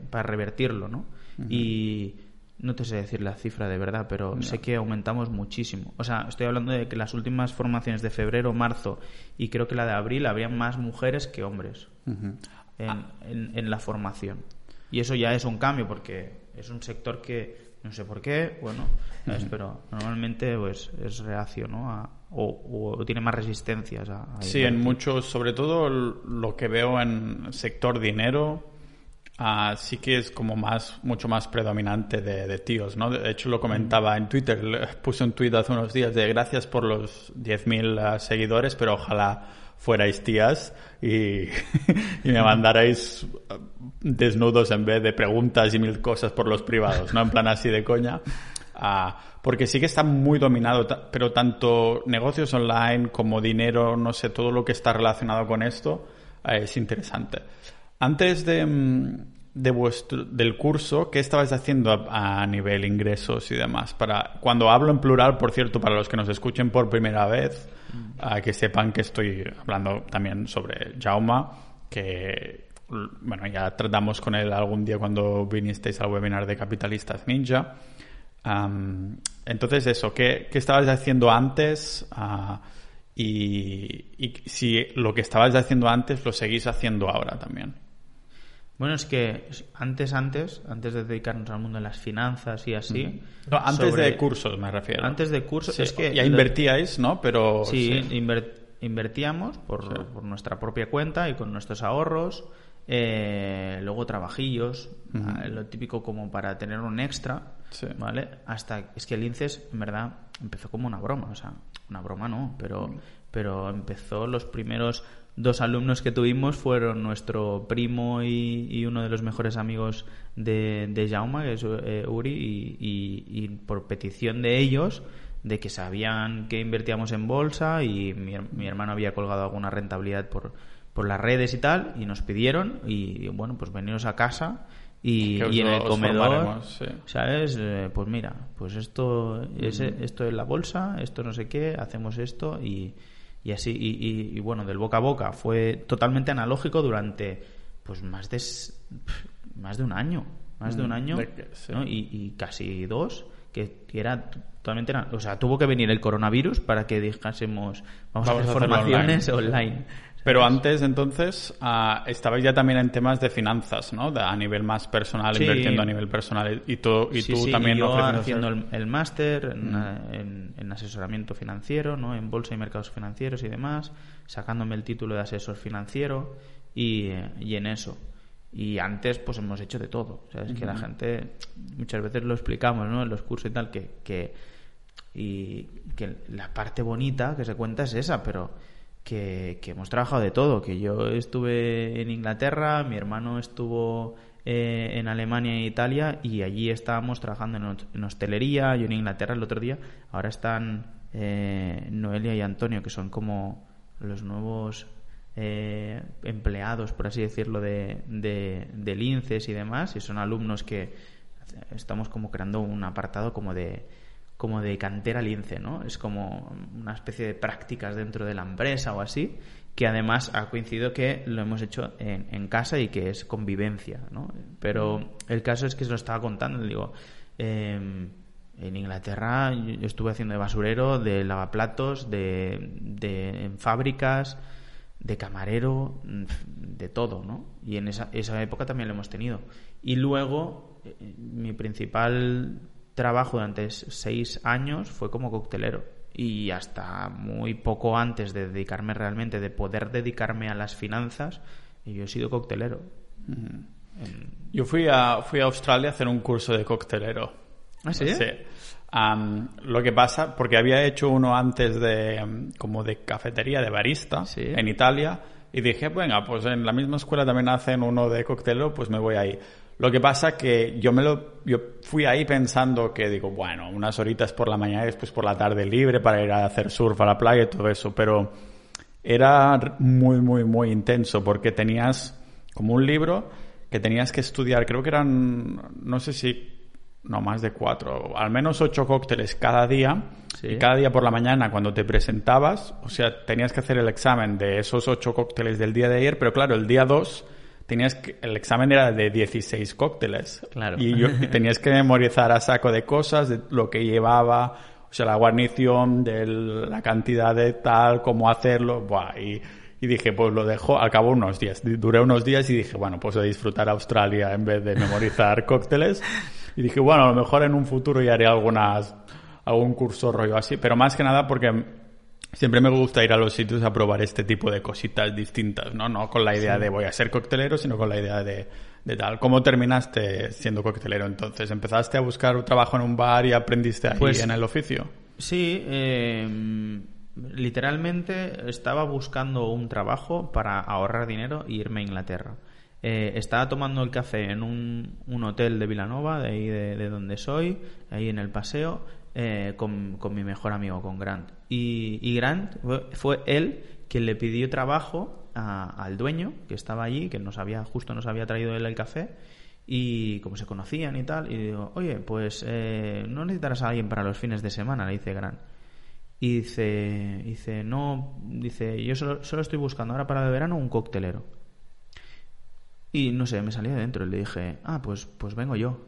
Speaker 1: para revertirlo, ¿no? Y no te sé decir la cifra de verdad, pero sé que aumentamos muchísimo. O sea, estoy hablando de que las últimas formaciones de febrero, marzo y creo que la de abril habría más mujeres que hombres en, en la formación. Y eso ya es un cambio porque es un sector que no sé por qué, bueno, pero normalmente pues es reacio, ¿no? o, tiene más resistencias a,
Speaker 2: Sí, en muchos, sobre todo lo que veo en sector dinero, uh, sí que es como más, mucho más predominante de, tíos, ¿no? De hecho lo comentaba en Twitter, puse un tweet hace unos días de gracias por los 10.000 ah, seguidores, pero ojalá fuerais tías y, y, me mandarais desnudos en vez de preguntas y mil cosas por los privados, ¿no? En plan así de coña. Ah, porque sí que está muy dominado, pero tanto negocios online como dinero, no sé, todo lo que está relacionado con esto eh, es interesante. Antes de, mm, de vuestro, del curso, ¿qué estabais haciendo a, nivel ingresos y demás? Para, cuando hablo en plural, por cierto, para los que nos escuchen por primera vez, que sepan que estoy hablando también sobre Jauma, que bueno, ya tratamos con él algún día cuando vinisteis al webinar de Capitalistas Ninja. entonces, eso, ¿qué, ¿qué, estabas haciendo antes? Ah, y, y, si lo que estabais haciendo antes lo seguís haciendo ahora también.
Speaker 1: Bueno, es que antes, antes, antes de dedicarnos al mundo de las finanzas y así.
Speaker 2: No, antes de cursos me refiero.
Speaker 1: Antes de cursos, es que.
Speaker 2: Ya invertíais, ¿no? Pero.
Speaker 1: Sí, invertíamos por, por, nuestra propia cuenta y con nuestros ahorros. Eh, luego trabajillos, lo típico como para tener un extra, ¿vale? Hasta es que el INCES, en verdad, empezó como una broma, o sea, una broma no, pero, pero empezó los primeros dos alumnos que tuvimos fueron nuestro primo y, uno de los mejores amigos de, de Jaume, que es eh, Uri, y, por petición de ellos, de que sabían que invertíamos en bolsa y mi, hermano había colgado alguna rentabilidad por, por las redes y tal, y nos pidieron, y bueno, pues veniros a casa y, en el comedor, ¿sabes? Eh, pues mira, pues esto es, esto es la bolsa, esto no sé qué, hacemos esto y y así y, bueno del boca a boca fue totalmente analógico durante pues más de más de un año más de un mm, año y, casi dos que, era totalmente o sea tuvo que venir el coronavirus para que dijésemos vamos, a hacer formaciones online.
Speaker 2: Pero antes, entonces, ah, estabais ya también en temas de finanzas, ¿no? De- a nivel más personal,
Speaker 1: Sí.
Speaker 2: invirtiendo a nivel personal. Y tú, y
Speaker 1: Sí,
Speaker 2: tú
Speaker 1: sí,
Speaker 2: también
Speaker 1: y yo
Speaker 2: ofreciendo-
Speaker 1: haciendo el, el máster en, en- en asesoramiento financiero, ¿no? En bolsa y mercados financieros y demás, sacándome el título de asesor financiero y, eh, y en eso. Y antes, pues hemos hecho de todo. ¿sabes? Que la gente, muchas veces lo explicamos, ¿no? En los cursos y tal, que, que, y que la parte bonita que se cuenta es esa, pero que, hemos trabajado de todo. Que yo estuve en Inglaterra, mi hermano estuvo eh, en Alemania e Italia y allí estábamos trabajando en hostelería. Yo en Inglaterra el otro día. Ahora están eh, Noelia y Antonio, que son como los nuevos eh, empleados, por así decirlo, de, de, del INCES y demás. Y son alumnos que estamos como creando un apartado como de como de cantera lince, ¿no? Es como una especie de prácticas dentro de la empresa o así, que además ha coincidido que lo hemos hecho en, en casa y que es convivencia, ¿no? Pero el caso es que se lo estaba contando, digo, eh, en Inglaterra yo estuve haciendo de basurero, de lavaplatos, de, de en fábricas, de camarero, de todo, ¿no? Y en esa, esa época también lo hemos tenido. Y luego, eh, mi principal trabajo durante seis años fue como coctelero. Y hasta muy poco antes de dedicarme realmente, de poder dedicarme a las finanzas, yo he sido coctelero. En-
Speaker 2: Yo fui a, fui a Australia a hacer un curso de coctelero.
Speaker 1: ¿Ah, sí?
Speaker 2: Am, lo que pasa, porque había hecho uno antes de como de cafetería, de barista,
Speaker 1: Sí.
Speaker 2: en Italia, y dije, venga, pues en la misma escuela también hacen uno de coctelero, pues me voy ahí. Lo que pasa que yo me lo, yo fui ahí pensando que digo, bueno, unas horitas por la mañana y después por la tarde libre para ir a hacer surf a la playa y todo eso, pero era muy, muy, muy intenso porque tenías como un libro que tenías que estudiar, creo que eran, no sé si, no más de cuatro, al menos ocho cócteles cada día.
Speaker 1: Sí.
Speaker 2: Y cada día por la mañana cuando te presentabas, o sea, tenías que hacer el examen de esos ocho cócteles del día de ayer, pero claro, el día dos tenías que, el examen era de 16 cócteles.
Speaker 1: Claro.
Speaker 2: Y, yo, y tenías que memorizar a saco de cosas, de lo que llevaba, o sea, la guarnición, de la cantidad de tal, cómo hacerlo, buah, y, y dije, pues lo dejo, al cabo unos días, duré unos días y dije, bueno, pues a disfrutar Australia en vez de memorizar cócteles. Y dije, bueno, a lo mejor en un futuro ya haré algunas, algún curso rollo así, pero más que nada porque siempre me gusta ir a los sitios a probar este tipo de cositas distintas, ¿no? No con la idea de voy a ser coctelero, sino con la idea de, de tal. ¿Cómo terminaste siendo coctelero entonces? ¿Empezaste a buscar un trabajo en un bar y aprendiste ahí
Speaker 1: Pues-
Speaker 2: en el oficio?
Speaker 1: Sí, eh, literalmente estaba buscando un trabajo para ahorrar dinero e irme a Inglaterra. Eh, estaba tomando el café en un, un hotel de Vilanova, de ahí de, de donde soy, ahí en el paseo, eh, con, con mi mejor amigo, con Grant. Y, y Grant fue, él quien le pidió trabajo a- al dueño que estaba allí, que nos había, justo nos había traído él el café, y como se conocían y tal, y digo, oye, pues eh, no necesitarás a alguien para los fines de semana, le dice Gran. Y dice, dice, no, dice, yo solo, solo estoy buscando ahora para el verano un coctelero. Y no sé, me salía de dentro y le dije, ah, pues, pues vengo yo.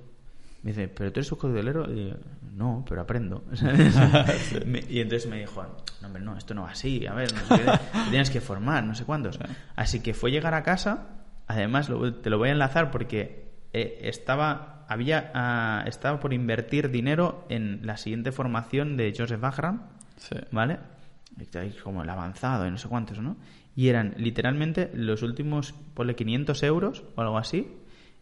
Speaker 1: Me dice, ¿pero tú eres un? Y yo, no, pero aprendo. y entonces me dijo, no, hombre, no, esto no va así, a ver, no sé qué, tienes que formar, no sé cuántos. Así que fue llegar a casa, además lo- te lo voy a enlazar porque eh, estaba, había, ah, estaba por invertir dinero en la siguiente formación de Joseph Agram,
Speaker 2: Sí.
Speaker 1: ¿vale? Como el avanzado y no sé cuántos, ¿no? Y eran literalmente los últimos, ponle 500 euros o algo así,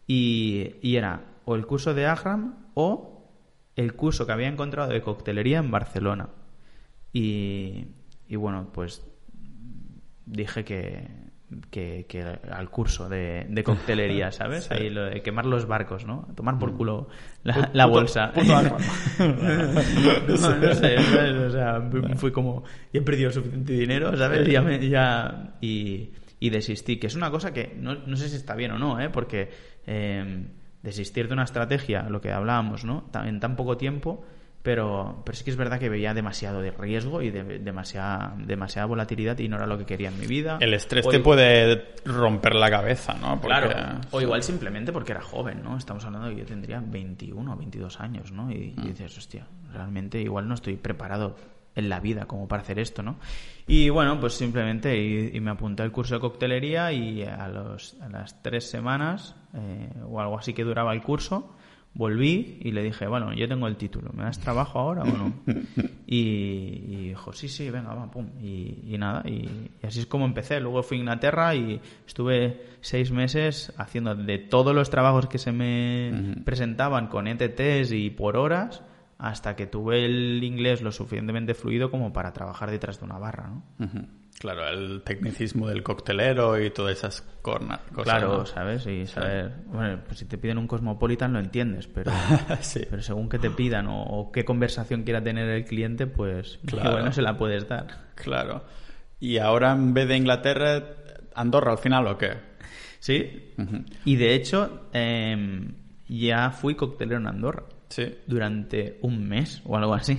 Speaker 1: y, y era o el curso de Agram o el curso que había encontrado de coctelería en Barcelona. Y, y bueno, pues dije que, que, que al curso de, de coctelería, ¿sabes? Ahí lo de quemar los barcos, ¿no? Tomar por culo la, bolsa.
Speaker 2: puto
Speaker 1: no, no sé, ¿sabes? O sea, fue como, ya he perdido suficiente dinero, ¿sabes? Ya, me- ya y, y desistí, que es una cosa que no, no sé si está bien o no, ¿eh? Porque eh, desistir de una estrategia, lo que hablábamos, ¿no? En tan poco tiempo, pero, pero sí que es verdad que veía demasiado de riesgo y de, demasiada, demasiada volatilidad y no era lo que quería en mi vida.
Speaker 2: El estrés
Speaker 1: O
Speaker 2: te
Speaker 1: igual-
Speaker 2: puede romper la cabeza, ¿no? Porque-
Speaker 1: Claro, o igual simplemente porque era joven, ¿no? Estamos hablando de que yo tendría 21 o 22 años, ¿no? Y, y dices, hostia, realmente igual no estoy preparado en la vida como para hacer esto, ¿no? Y bueno, pues simplemente y, me apunté al curso de coctelería y a, los, a las tres semanas eh, o algo así que duraba el curso, volví y le dije, bueno, yo tengo el título, ¿me das trabajo ahora o no? Y, dijo, sí, sí, venga, va, pum. Y, nada, y, así es como empecé. Luego fui a Inglaterra y estuve seis meses haciendo de todos los trabajos que se me presentaban con ETTs y por horas hasta que tuve el inglés lo suficientemente fluido como para trabajar detrás de una barra, ¿no?
Speaker 2: Claro, el tecnicismo del coctelero y todas esas cosas.
Speaker 1: Claro, ¿sabes? Y saber, bueno, pues si te piden un Cosmopolitan lo entiendes, pero, pero según que te pidan o, qué conversación quiera tener el cliente, pues claro. no se la puedes dar.
Speaker 2: Claro. Y ahora en vez de Inglaterra, Andorra al final o qué?
Speaker 1: Sí. Y de hecho, em, ya fui coctelero en Andorra durante un mes o algo así.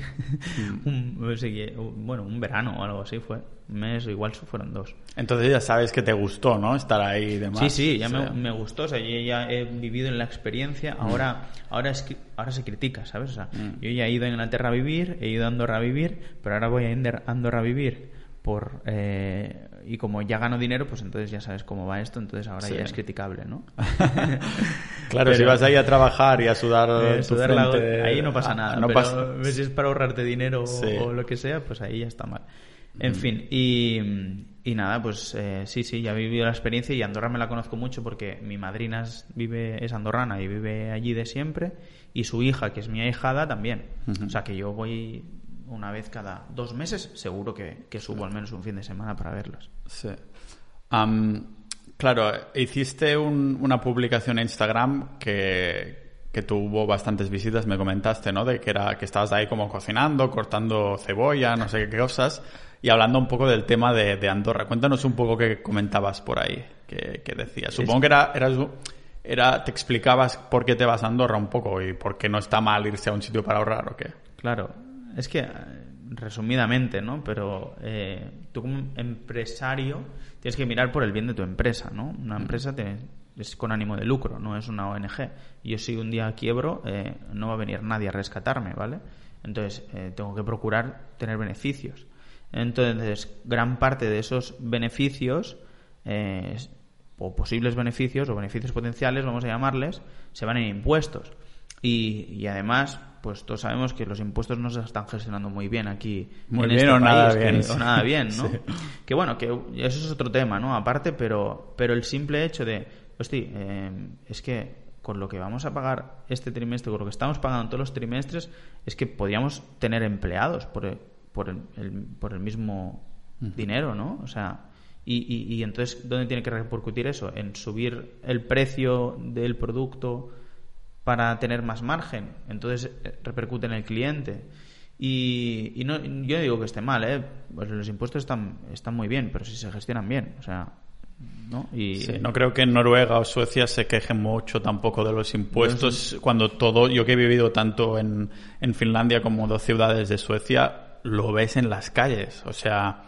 Speaker 1: Mm. un, bueno, un verano o algo así fue. Un mes o igual fueron dos.
Speaker 2: Entonces ya sabes que te gustó, ¿no? Estar ahí y demás.
Speaker 1: Sí, sí, ya me, gustó. O sea, yo ya he vivido en la experiencia. Mm. Ahora, ahora, es, ahora se critica, ¿sabes? O sea, mm. yo ya he ido a Inglaterra a vivir, he ido a Andorra a vivir, pero ahora voy a Andorra a vivir por eh, y como ya gano dinero pues entonces ya sabes cómo va esto entonces ahora ya es criticable no
Speaker 2: claro si vas ahí a trabajar y a sudar,
Speaker 1: eh, ahí no pasa nada no pero si es para ahorrarte dinero o lo que sea pues ahí ya está mal. En fin y, y nada pues eh, sí sí ya he vivido la experiencia y Andorra me la conozco mucho porque mi madrina es, vive es andorrana y vive allí de siempre y su hija que es mi ahijada también. O sea que yo voy una vez cada dos meses, seguro que, subo al menos un fin de semana para verlos.
Speaker 2: Sí. claro, hiciste una publicación en Instagram que, tuvo bastantes visitas, me comentaste, ¿no? De que era que estabas ahí como cocinando, cortando cebolla, no sé qué cosas, y hablando un poco del tema de, Andorra. Cuéntanos un poco qué comentabas por ahí, qué, decías. Supongo que era, era, te explicabas por qué te vas a Andorra un poco y por qué no está mal irse a un sitio para ahorrar o qué.
Speaker 1: Claro, es que, resumidamente, ¿no? Pero eh, tú como empresario tienes que mirar por el bien de tu empresa, ¿no? Una empresa es con ánimo de lucro, no es una ONG. Y yo si un día quiebro, eh, no va a venir nadie a rescatarme, ¿vale? Entonces, eh, tengo que procurar tener beneficios. Entonces, gran parte de esos beneficios, o posibles beneficios, o beneficios potenciales, vamos a llamarles, se van en impuestos. Y, y además, pues todos sabemos que los impuestos no se están gestionando muy bien aquí
Speaker 2: muy bien este o nada bien.
Speaker 1: o nada bien no que bueno que eso es otro tema no aparte pero pero el simple hecho de hostia eh, es que con lo que vamos a pagar este trimestre con lo que estamos pagando todos los trimestres es que podríamos tener empleados por el, por el, por el mismo dinero no o sea y, y, y entonces dónde tiene que repercutir eso en subir el precio del producto para tener más margen. Entonces eh, repercute en el cliente. Y, y no, yo digo que esté mal, ¿eh? Pues los impuestos están, están muy bien, pero si se gestionan bien. O sea, ¿no? Y...
Speaker 2: no creo que en Noruega o Suecia se quejen mucho tampoco de los impuestos. Cuando todo, yo que he vivido tanto en, en Finlandia como dos ciudades de Suecia, lo ves en las calles. O sea,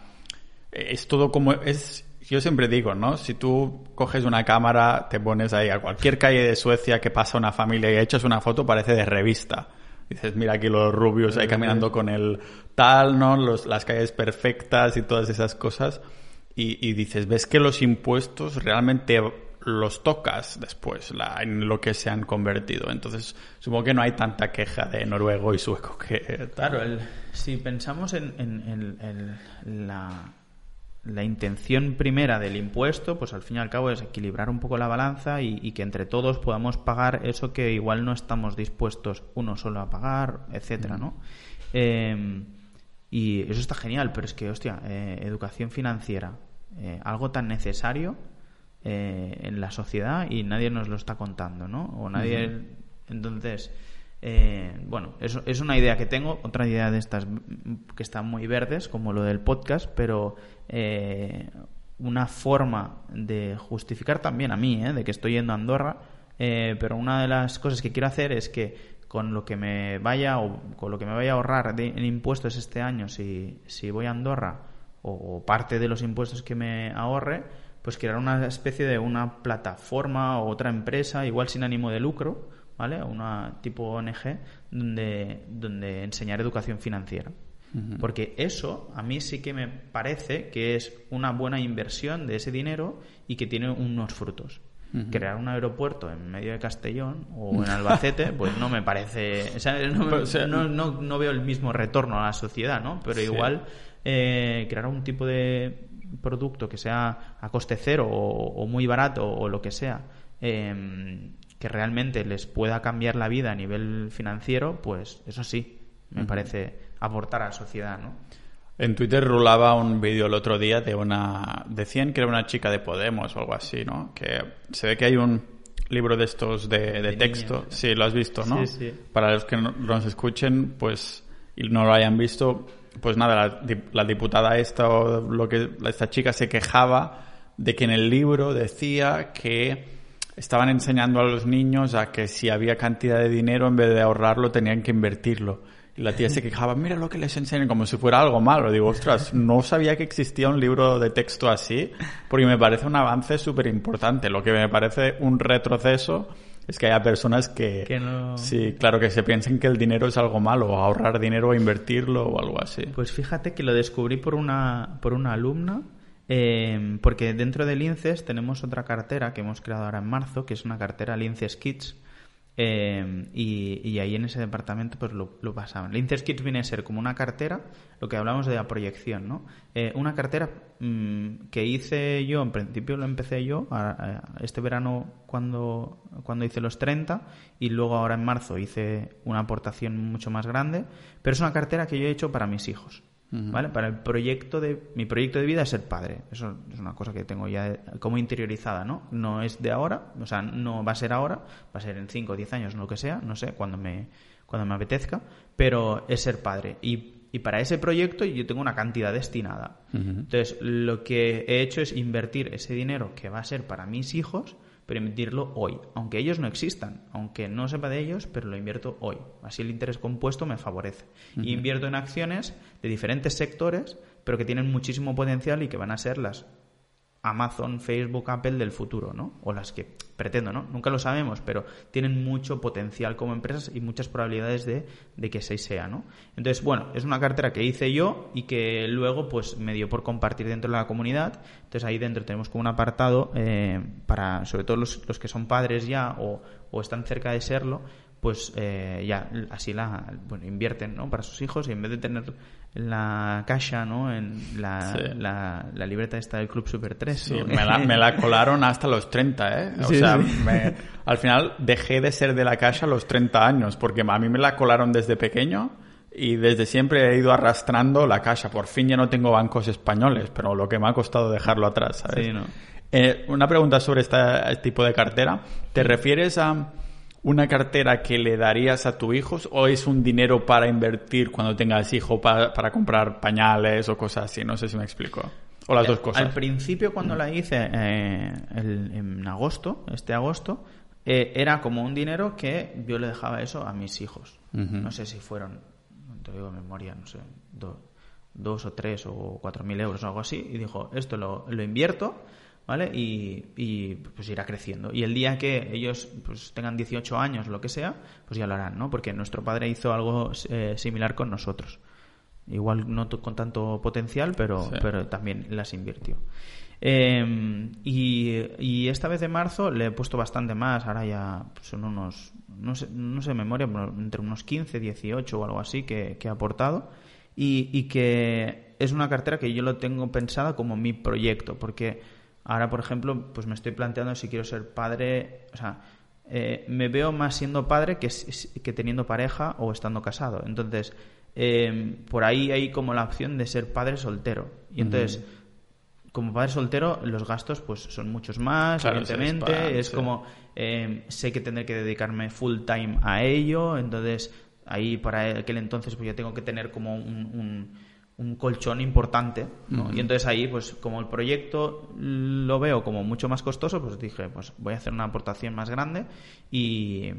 Speaker 2: es todo como, es yo siempre digo, ¿no? Si tú coges una cámara, te pones ahí a cualquier calle de Suecia que pasa una familia y echas una foto, parece de revista. Dices, mira aquí los rubios ahí caminando con el tal, ¿no? Los, las calles perfectas y todas esas cosas. Y, dices, ves que los impuestos realmente los tocas después la, en lo que se han convertido. Entonces, supongo que no hay tanta queja de noruego y sueco que...
Speaker 1: Claro, si pensamos en, en la la intención primera del impuesto, pues al fin y al cabo es equilibrar un poco la balanza y, que entre todos podamos pagar eso que igual no estamos dispuestos uno solo a pagar, etcétera, ¿no? Em, y eso está genial, pero es que, hostia, eh, educación financiera, eh, algo tan necesario eh, en la sociedad y nadie nos lo está contando, ¿no? O nadie. Entonces, bueno, eso es una idea que tengo, otra idea de estas que están muy verdes, como lo del podcast, pero eh, una forma de justificar también a mí, eh, de que estoy yendo a Andorra, eh, pero una de las cosas que quiero hacer es que con lo que me vaya o con lo que me vaya a ahorrar en impuestos este año, si, si voy a Andorra o, parte de los impuestos que me ahorre, pues crear una especie de una plataforma o otra empresa, igual sin ánimo de lucro, ¿vale? Una tipo ONG donde, donde enseñar educación financiera. Porque eso a mí sí que me parece que es una buena inversión de ese dinero y que tiene unos frutos. Crear un aeropuerto en medio de Castellón o en Albacete, pues no me parece. o sea, no,
Speaker 2: Pues,
Speaker 1: no- no- no veo el mismo retorno a la sociedad, ¿no? Pero
Speaker 2: Sí.
Speaker 1: igual eh, crear un tipo de producto que sea a coste cero o, o muy barato o lo que sea, eh, que realmente les pueda cambiar la vida a nivel financiero, pues eso sí, me parece aportar a la sociedad, ¿no?
Speaker 2: En Twitter rulaba un vídeo el otro día de una... Decían que era una chica de Podemos o algo así, ¿no? Que se ve que hay un libro de estos de, de
Speaker 1: De
Speaker 2: texto.
Speaker 1: niños.
Speaker 2: Sí, lo has visto, ¿no?
Speaker 1: Sí, sí.
Speaker 2: Para los que no- nos escuchen, pues, y no lo hayan visto, pues nada, la, la diputada esta o lo que esta chica se quejaba de que en el libro decía que estaban enseñando a los niños a que si había cantidad de dinero en vez de ahorrarlo tenían que invertirlo. Y la tía se quejaba, mira lo que les enseñan, como si fuera algo malo. Digo, ostras, no sabía que existía un libro de texto así, porque me parece un avance súper importante. Lo que me parece un retroceso es que haya personas que,
Speaker 1: Que no-
Speaker 2: sí, claro, que se piensen que el dinero es algo malo, o ahorrar dinero o invertirlo o algo así.
Speaker 1: Pues fíjate que lo descubrí por una, por una alumna, eh, porque dentro del INCES tenemos otra cartera que hemos creado ahora en marzo, que es una cartera INCES Kids, eh, y, ahí en ese departamento pues lo, pasaban. El INCES Kids viene a ser como una cartera, lo que hablamos de la proyección, ¿no? Eh, una cartera mm, que hice yo, en principio lo empecé yo, a- este verano cuando, cuando hice los 30 y luego ahora en marzo hice una aportación mucho más grande, pero es una cartera que yo he hecho para mis hijos. ¿Vale? Para el proyecto de mi proyecto de vida es ser padre. Eso es una cosa que tengo ya como interiorizada, ¿no? No es de ahora, o sea, no va a ser ahora, va a ser en 5 o 10 años, lo que sea, no sé, cuando me cuando me apetezca, pero es ser padre y y para ese proyecto yo tengo una cantidad destinada. Entonces, lo que he hecho es invertir ese dinero que va a ser para mis hijos, pero invertirlo hoy, aunque ellos no existan, aunque no sepa de ellos, pero lo invierto hoy. Así el interés compuesto me favorece. Y invierto en acciones de diferentes sectores, pero que tienen muchísimo potencial y que van a ser las Amazon, Facebook, Apple del futuro, ¿no? O las que pretendo, ¿no? Nunca lo sabemos, pero tienen mucho potencial como empresas y muchas probabilidades de, que así sea, ¿no? Entonces, bueno, es una cartera que hice yo y que luego, pues, me dio por compartir dentro de la comunidad. Entonces, ahí dentro tenemos como un apartado eh, para, sobre todo los, los que son padres ya o, o están cerca de serlo, pues eh, ya así la bueno, invierten ¿no? para sus hijos y en vez de tener la caja ¿no? en la,
Speaker 2: Sí.
Speaker 1: la, la libreta esta del Club Super 3
Speaker 2: Sí,
Speaker 1: ¿no?
Speaker 2: me la, me la colaron hasta los 30, ¿eh? O
Speaker 1: Sí,
Speaker 2: sea, me- al final dejé de ser de la caja a los 30 años, porque a mí me la colaron desde pequeño y desde siempre he ido arrastrando la caja. Por fin ya no tengo bancos españoles, pero lo que me ha costado dejarlo atrás, ¿sabes?
Speaker 1: Sí, ¿no?
Speaker 2: Eh, una pregunta sobre esta- este tipo de cartera. ¿Te refieres a una cartera que le darías a tu hijo o es un dinero para invertir cuando tengas hijo para, para comprar pañales o cosas así? No sé si me explico. O las dos cosas.
Speaker 1: Al principio, cuando la hice eh, el- en agosto, este agosto, eh, era como un dinero que yo le dejaba eso a mis hijos. No sé si fueron, no te digo memoria, no sé, do- dos o tres o cuatro mil euros o algo así. Y dijo, esto lo, lo invierto, ¿vale? Y, y, pues irá creciendo. Y el día que ellos pues tengan 18 años, lo que sea, pues ya lo harán, ¿no? Porque nuestro padre hizo algo eh, similar con nosotros. Igual no con tanto potencial, pero,
Speaker 2: Sí.
Speaker 1: pero también las invirtió. Eh, y, y esta vez de marzo le he puesto bastante más, ahora ya son unos, no sé, no sé de memoria, entre unos 15, 18 o algo así que, que he aportado. Y, y que es una cartera que yo lo tengo pensada como mi proyecto, porque ahora, por ejemplo, pues me estoy planteando si quiero ser padre, o sea, eh, me veo más siendo padre que, que teniendo pareja o estando casado. Entonces, eh, por ahí hay como la opción de ser padre soltero. Y entonces, como padre soltero, los gastos pues son muchos más,
Speaker 2: Claro,
Speaker 1: evidentemente. es
Speaker 2: sí.
Speaker 1: como, eh, sé que tendré que dedicarme full time a ello, entonces ahí para aquel entonces pues ya tengo que tener como un, un- un colchón importante, ¿no? Y entonces ahí, pues como el proyecto lo veo como mucho más costoso, pues dije, pues voy a hacer una aportación más grande y,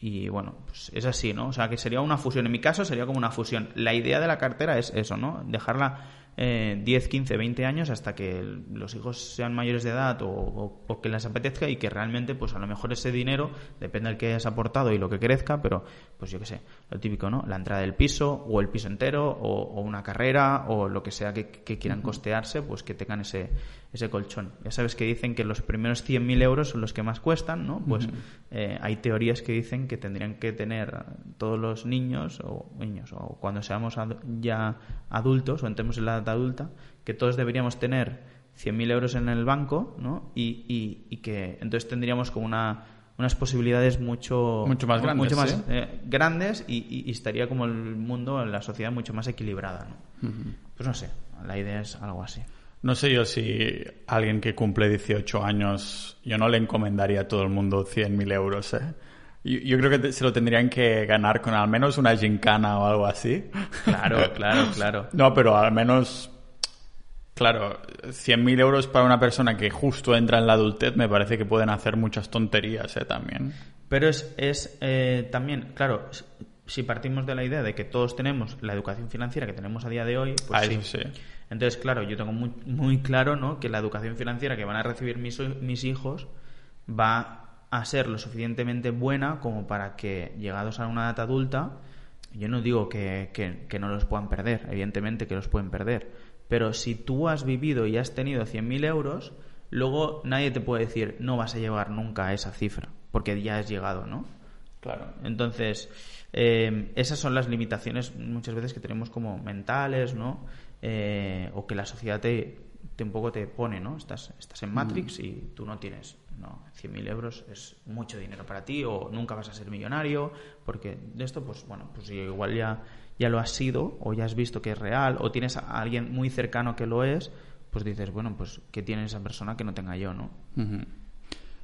Speaker 1: y bueno, pues es así, ¿no? O sea, que sería una fusión. En mi caso sería como una fusión. La idea de la cartera es eso, ¿no? Dejarla eh, 10, 15, 20 años hasta que los hijos sean mayores de edad o, o- o que les apetezca y que realmente, pues a lo mejor ese dinero, depende del que hayas aportado y lo que crezca, pero pues yo qué sé, lo típico, ¿no? La entrada del piso o el piso entero o, o una carrera o lo que sea que, que quieran costearse, pues que tengan ese, ese colchón. Ya sabes que dicen que los primeros 100.000 euros son los que más cuestan, ¿no? Pues eh, hay teorías que dicen que tendrían que tener todos los niños o niños o cuando seamos adu- ya adultos o entremos en la edad adulta, que todos deberíamos tener 100.000 euros en el banco, ¿no? Y, y- y que entonces tendríamos como una unas posibilidades mucho
Speaker 2: Mucho más grandes,
Speaker 1: mucho más
Speaker 2: ¿sí?
Speaker 1: eh, grandes y, y- y estaría como el mundo la sociedad mucho más equilibrada ¿no? pues no sé la idea es algo así
Speaker 2: No sé yo si alguien que cumple 18 años, yo no le encomendaría a todo el mundo 100.000 euros, ¿eh? Yo, yo creo que se lo tendrían que ganar con al menos una gincana o algo así.
Speaker 1: claro claro claro
Speaker 2: No, pero al menos, claro, 100.000 euros para una persona que justo entra en la adultez me parece que pueden hacer muchas tonterías, ¿eh? También.
Speaker 1: Pero es, es eh, también, claro, si partimos de la idea de que todos tenemos la educación financiera que tenemos a día de hoy, pues
Speaker 2: Ah,
Speaker 1: sí.
Speaker 2: eso sí.
Speaker 1: Entonces, claro, yo tengo muy, muy claro ¿no? que la educación financiera que van a recibir mis, mis hijos va a ser lo suficientemente buena como para que, llegados a una edad adulta, yo no digo que, que- que no los puedan perder, evidentemente que los pueden perder, pero si tú has vivido y has tenido 100.000 euros, luego nadie te puede decir no vas a llegar nunca a esa cifra, porque ya has llegado, ¿no?
Speaker 2: Claro.
Speaker 1: Entonces, eh, esas son las limitaciones muchas veces que tenemos como mentales, ¿no? Eh, o que la sociedad te, te un poco te pone, ¿no? Estás, estás en Matrix y tú no tienes, no, 100.000 euros es mucho dinero para ti o nunca vas a ser millonario, porque de esto, pues bueno, pues igual ya, ya lo has sido o ya has visto que es real o tienes a alguien muy cercano que lo es, pues dices, bueno, pues ¿qué tiene esa persona que no tenga yo, no?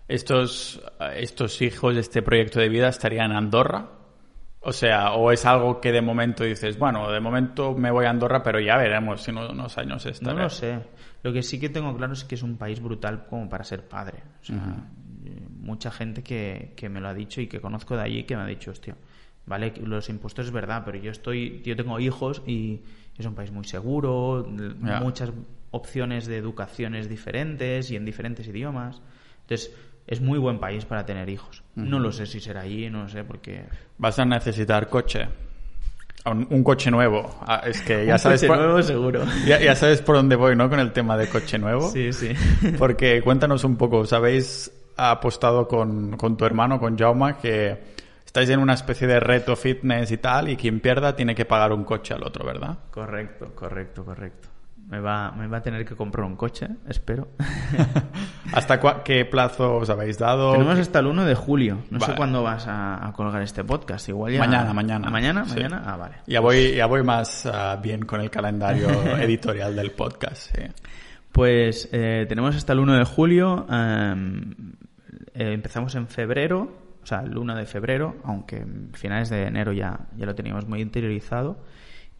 Speaker 2: Estos, estos hijos de este proyecto de vida estarían en Andorra. O sea, o es algo que de momento dices, bueno, de momento me voy a Andorra, pero ya veremos si en unos años
Speaker 1: No
Speaker 2: estaré.
Speaker 1: lo sé. Lo que sí que tengo claro es que es un país brutal como para ser padre. O sea, eh, mucha gente que, que me lo ha dicho y que conozco de allí que me ha dicho, hostia, vale, los impuestos es verdad, pero yo estoy, yo tengo hijos y es un país muy seguro, muchas opciones de educaciones diferentes y en diferentes idiomas. Entonces, es muy buen país para tener hijos. No lo sé si será allí, no lo sé, porque
Speaker 2: Vas a necesitar coche. Un, un coche nuevo. Ah, es que ya
Speaker 1: Un
Speaker 2: sabes
Speaker 1: coche
Speaker 2: por,
Speaker 1: nuevo seguro.
Speaker 2: Ya, ya sabes por dónde voy, ¿no? Con el tema de coche nuevo.
Speaker 1: Sí, sí.
Speaker 2: Porque cuéntanos un poco, ¿os habéis apostado con, con tu hermano, con Jauma, que estáis en una especie de reto fitness y tal, y quien pierda tiene que pagar un coche al otro, ¿verdad?
Speaker 1: Correcto, correcto, correcto. Me va, me va a tener que comprar un coche, espero.
Speaker 2: ¿Hasta qué plazo os habéis dado?
Speaker 1: Tenemos hasta el 1 de julio. No sé cuándo vas a, a colgar este podcast. Igual ya...
Speaker 2: Mañana, mañana.
Speaker 1: ¿A mañana?
Speaker 2: Sí.
Speaker 1: ¿Mañana? Ah, vale.
Speaker 2: Ya voy, ya voy más ah, bien con el calendario editorial del podcast. sí.
Speaker 1: Pues eh, tenemos hasta el 1 de julio. em, eh, empezamos en febrero, o sea, el 1 de febrero, aunque finales de enero ya, ya lo teníamos muy interiorizado.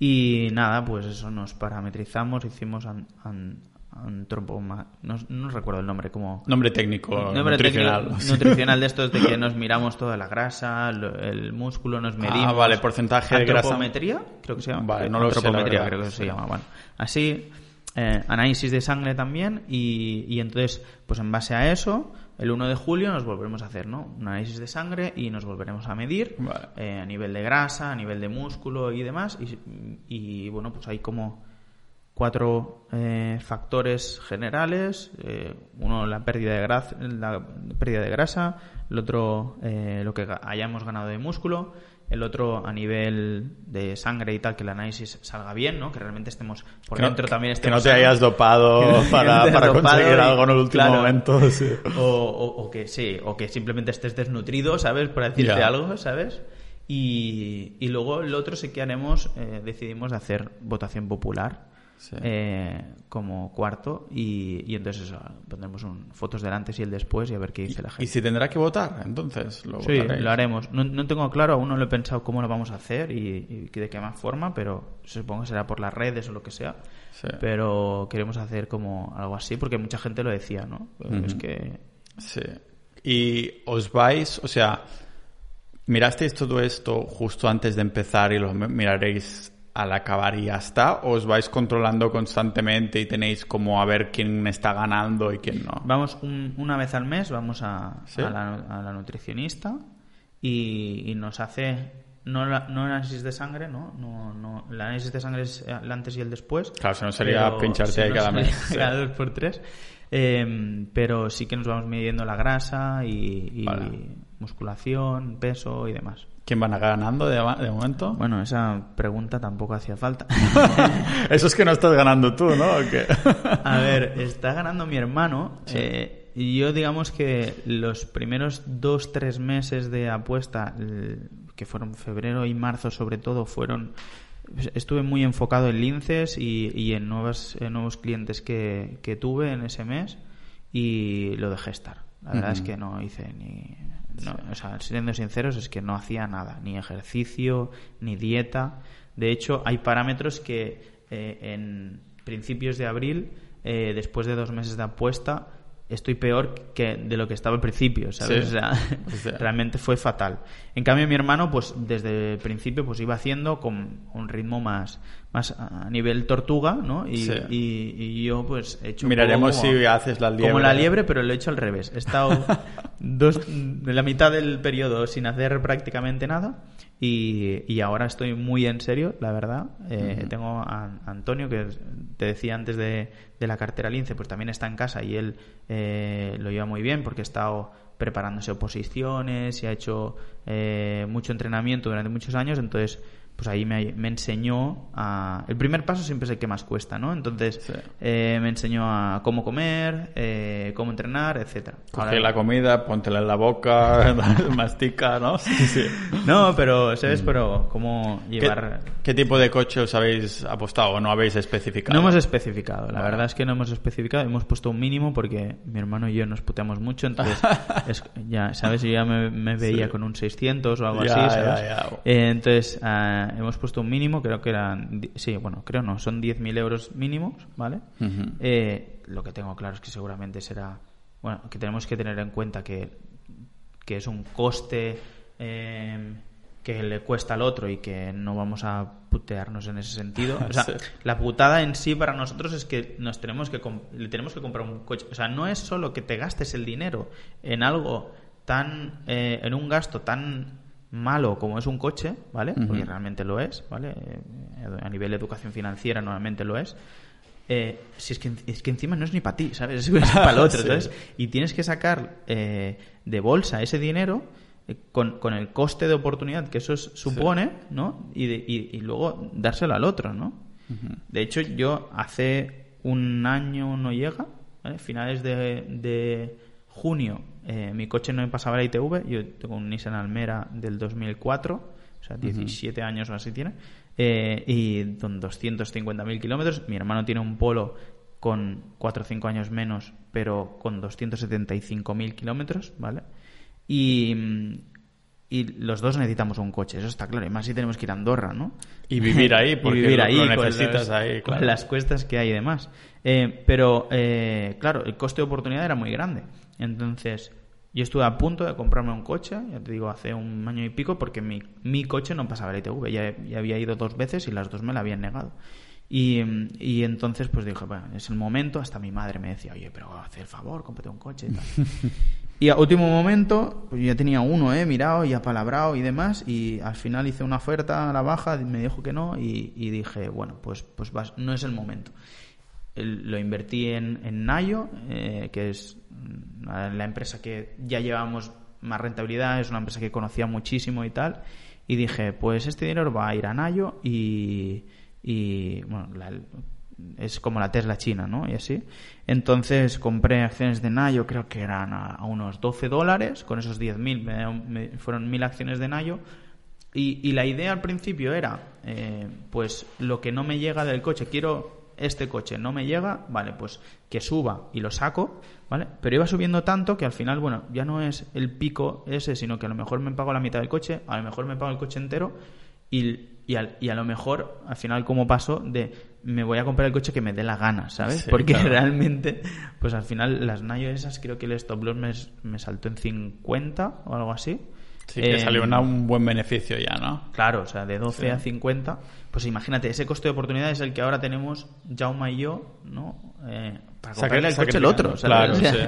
Speaker 1: Y nada, pues eso, nos parametrizamos, hicimos an, an- antropoma- no, no recuerdo el nombre, como...
Speaker 2: Nombre técnico,
Speaker 1: Nombre
Speaker 2: nutricional.
Speaker 1: técnico nutricional de estos de que nos miramos toda la grasa, lo- el músculo, nos medimos.
Speaker 2: Ah, vale, porcentaje de grasa.
Speaker 1: Antropometría, creo que se llama.
Speaker 2: Vale, no lo sé,
Speaker 1: creo que se llama. Bueno, así, eh, análisis de sangre también y, y entonces, pues en base a eso, el 1 de julio nos volveremos a hacer, ¿no? Un análisis de sangre y nos volveremos a medir
Speaker 2: Vale.
Speaker 1: eh, a nivel de grasa, a nivel de músculo y demás. Y, y, bueno, pues hay como cuatro eh, factores generales. eh, uno, la pérdida de, grasa, la pérdida de grasa. El otro, eh, lo que hayamos ganado de músculo. El otro, a nivel de sangre y tal, que el análisis salga bien, ¿no? Que realmente estemos por
Speaker 2: Que no-
Speaker 1: dentro también
Speaker 2: que no
Speaker 1: estemos
Speaker 2: te hayas dopado
Speaker 1: no
Speaker 2: para, para
Speaker 1: dopado
Speaker 2: conseguir
Speaker 1: y-
Speaker 2: algo en el último
Speaker 1: claro.
Speaker 2: momento. sí.
Speaker 1: O, o- o que sí, o que simplemente estés desnutrido, ¿sabes? Por decirte algo, ¿sabes? Y, y luego el otro sí que haremos, eh, decidimos de hacer votación popular
Speaker 2: Sí.
Speaker 1: eh, como cuarto y, y entonces eso, pondremos un, fotos del antes y el después y a ver qué dice la
Speaker 2: Y
Speaker 1: gente.
Speaker 2: si tendrá que votar, entonces lo
Speaker 1: Sí,
Speaker 2: votaréis.
Speaker 1: lo haremos. No, no tengo claro, aún no lo he pensado cómo lo vamos a hacer y, y de qué más forma, pero supongo que será por las redes o lo que sea.
Speaker 2: Sí.
Speaker 1: Pero queremos hacer como algo así porque mucha gente lo decía, ¿no? Es que
Speaker 2: Sí. Y os vais, o sea, mirasteis todo esto justo antes de empezar y lo mi- miraréis al acabar y ya está? ¿O os vais controlando constantemente y tenéis como a ver quién está ganando y quién no?
Speaker 1: Vamos un- una vez al mes, vamos a,
Speaker 2: ¿Sí?
Speaker 1: a la, a la nutricionista y, y nos hace no, la- no análisis de sangre, ¿no? no, no el análisis de sangre es el antes y el después.
Speaker 2: Claro, si no sería pincharte
Speaker 1: si
Speaker 2: ahí
Speaker 1: no
Speaker 2: cada mes. sí.
Speaker 1: cada dos por tres. Eh, pero sí que nos vamos midiendo la grasa y, y
Speaker 2: Vale.
Speaker 1: musculación, peso y demás.
Speaker 2: ¿Quién van ganando de, de momento?
Speaker 1: Bueno, esa pregunta tampoco hacía falta.
Speaker 2: Eso es que no estás ganando tú, ¿no?
Speaker 1: A ver, está ganando mi hermano.
Speaker 2: Sí.
Speaker 1: eh, y yo digamos que los primeros dos, tres meses de apuesta, que fueron febrero y marzo sobre todo, fueron... Estuve muy enfocado en linces y, y en, nuevas, en nuevos clientes que, que tuve en ese mes y lo dejé estar. La verdad es que no hice ni... no, o sea, siendo sinceros, es que no hacía nada, ni ejercicio, ni dieta. De hecho, hay parámetros que eh, en principios de abril, eh, después de dos meses de apuesta, estoy peor que de lo que estaba al principio, ¿sabes?
Speaker 2: Sí.
Speaker 1: O sea,
Speaker 2: O sea.
Speaker 1: realmente fue fatal. En cambio, mi hermano, pues desde el principio, pues iba haciendo con un ritmo más, más a nivel tortuga, ¿no? Y,
Speaker 2: Sí.
Speaker 1: y- y yo, pues, he hecho un
Speaker 2: Miraremos
Speaker 1: como-
Speaker 2: si haces la liebre.
Speaker 1: como la liebre, pero lo he hecho al revés. He estado dos, de la mitad del periodo sin hacer prácticamente nada y, y ahora estoy muy en serio, la verdad. Eh. Tengo a Antonio, que te decía antes de, de la cartera Lince, pues también está en casa y él eh, lo lleva muy bien porque ha estado preparándose oposiciones y ha hecho eh, mucho entrenamiento durante muchos años, entonces pues ahí me, me enseñó a... El primer paso siempre es el que más cuesta, ¿no? Entonces
Speaker 2: Sí.
Speaker 1: eh, me enseñó a cómo comer, eh, cómo entrenar, etcétera.
Speaker 2: Coge
Speaker 1: Ahora-
Speaker 2: la comida, póntela en la boca, mastica, ¿no? Sí, sí.
Speaker 1: No, pero, ¿sabes? Pero cómo
Speaker 2: ¿Qué,
Speaker 1: llevar...
Speaker 2: qué tipo de coche os habéis apostado o no habéis especificado?
Speaker 1: No hemos especificado, la verdad es que no hemos especificado, hemos puesto un mínimo porque mi hermano y yo nos puteamos mucho, entonces es- ya, ¿sabes? Yo ya me, me veía
Speaker 2: Sí.
Speaker 1: con un 600 o algo
Speaker 2: Ya,
Speaker 1: así,
Speaker 2: ya,
Speaker 1: ¿sabes?
Speaker 2: ya.
Speaker 1: Eh, entonces hemos puesto un mínimo, creo que eran, sí, bueno, creo no, son 10.000 euros mínimos, ¿vale? Eh, lo que tengo claro es que seguramente será, bueno, que tenemos que tener en cuenta que, que es un coste eh, que le cuesta al otro y que no vamos a putearnos en ese sentido. O sea,
Speaker 2: Sí.
Speaker 1: la putada en sí para nosotros es que nos tenemos que le tenemos que comprar un coche. O sea, no es solo que te gastes el dinero en algo tan, eh, en un gasto tan malo como es un coche, ¿vale? Porque realmente lo es, ¿vale? Eh, a nivel de educación financiera normalmente lo es. Eh, si es que, es que encima no es ni para ti, ¿sabes? Es para el otro,
Speaker 2: Sí.
Speaker 1: ¿sabes? Y tienes que sacar eh, de bolsa ese dinero eh, con, con el coste de oportunidad que eso es- supone, ¿no? Y, de- y- y luego dárselo al otro, ¿no? De hecho, yo hace un año no llega, ¿vale? finales de, de junio, eh, mi coche no me pasaba la ITV, yo tengo un Nissan Almera del 2004, o sea, 17 años o así tiene, eh, y con 250.000 kilómetros, mi hermano tiene un Polo con 4 o 5 años menos, pero con 275.000 kilómetros, ¿vale? Y, y los dos necesitamos un coche, eso está claro. Y más si tenemos que ir a Andorra, ¿no?
Speaker 2: Y vivir ahí,
Speaker 1: Y
Speaker 2: porque
Speaker 1: vivir
Speaker 2: lo-
Speaker 1: ahí,
Speaker 2: lo
Speaker 1: con
Speaker 2: necesitas ahí,
Speaker 1: con
Speaker 2: claro.
Speaker 1: las cuestas que hay y demás. Eh, pero, eh, claro, el coste de oportunidad era muy grande. Entonces, yo estuve a punto de comprarme un coche, ya te digo, hace un año y pico, porque mi, mi coche no pasaba la ITV. Ya, ya había ido dos veces y las dos me la habían negado. Y, y entonces, pues dije, bueno, es el momento. Hasta mi madre me decía, oye, pero haz el favor, cómprate un coche y tal. Y a último momento, pues yo ya tenía uno, ¿eh? Mirado y apalabrado y demás, y al final hice una oferta a la baja, me dijo que no, y, y dije, bueno, pues, pues vas- no es el momento. Lo invertí en, en Nayo, eh, que es mm, la empresa que ya llevamos más rentabilidad, es una empresa que conocía muchísimo y tal, y dije, pues este dinero va a ir a Nayo y, y bueno, la- es como la Tesla china, ¿no? Y así. Entonces compré acciones de Nayo, creo que eran a, a unos 12 dólares, con esos 10.000 me, me- fueron 1.000 acciones de Nayo. Y, y la idea al principio era, eh, pues lo que no me llega del coche, quiero este coche, no me llega, vale, pues que suba y lo saco, ¿vale? Pero iba subiendo tanto que al final, bueno, ya no es el pico ese, sino que a lo mejor me pago la mitad del coche, a lo mejor me pago el coche entero y, y, al- y a lo mejor, al final, como paso de me voy a comprar el coche que me dé la gana, ¿sabes?
Speaker 2: Sí,
Speaker 1: Porque
Speaker 2: claro.
Speaker 1: realmente, pues al final, las Nayo esas, creo que el stop loss me, me saltó en 50 o algo así.
Speaker 2: Sí, que
Speaker 1: Eh,
Speaker 2: salió una- un buen beneficio ya, ¿no?
Speaker 1: Claro, o sea, de 12
Speaker 2: Sí.
Speaker 1: a 50. Pues imagínate, ese coste de oportunidad es el que ahora tenemos Jauma y yo, ¿no? Eh, para comprarle el coche al otro.
Speaker 2: Claro,
Speaker 1: O sea,
Speaker 2: sí.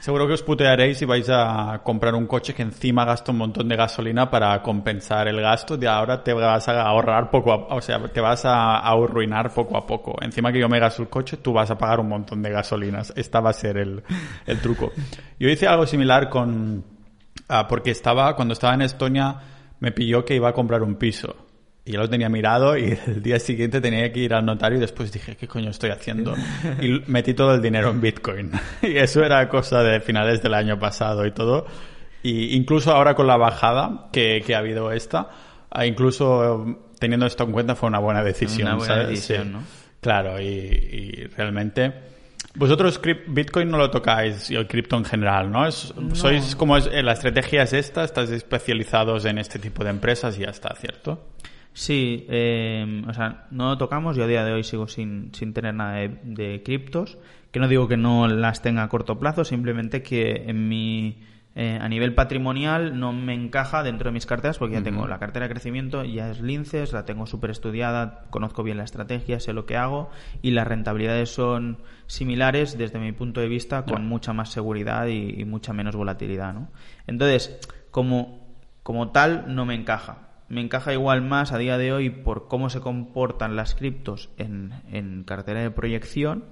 Speaker 2: Seguro que os putearéis y vais a comprar un coche que encima gasta un montón de gasolina para compensar el gasto y ahora te vas a ahorrar poco a, o sea, te vas a, a arruinar poco a poco. Encima que yo me gasto el coche, tú vas a pagar un montón de gasolinas. Esta va a ser el, el truco. Yo hice algo similar con, ah, porque estaba, cuando estaba en Estonia, me pilló que iba a comprar un piso. Y yo lo tenía mirado y el día siguiente tenía que ir al notario y después dije, ¿qué coño estoy haciendo? Y metí todo el dinero en Bitcoin. Y eso era cosa de finales del año pasado y todo. Y incluso ahora con la bajada que, que ha habido esta, ah, incluso eh, teniendo esto en cuenta fue una buena decisión.
Speaker 1: Una buena
Speaker 2: ¿sabes?
Speaker 1: decisión,
Speaker 2: Sí.
Speaker 1: ¿no?
Speaker 2: Claro, y, y realmente... Vosotros Bitcoin no lo tocáis y el cripto en general, ¿no? Es, Sois como es, eh, la estrategia es esta, estáis especializados en este tipo de empresas y ya está, ¿cierto?
Speaker 1: Sí, eh, o sea, no lo tocamos. Yo a día de hoy sigo sin, sin tener nada de, de criptos. Que no digo que no las tenga a corto plazo, simplemente que en mi, eh, a nivel patrimonial no me encaja dentro de mis carteras porque ya tengo la cartera de crecimiento, ya es Linces, la tengo súper estudiada, conozco bien la estrategia, sé lo que hago y las rentabilidades son similares desde mi punto de vista con mucha más seguridad y, y mucha menos volatilidad, ¿no? Entonces, como, como tal, no me encaja me encaja igual más a día de hoy por cómo se comportan las criptos en, en cartera de proyección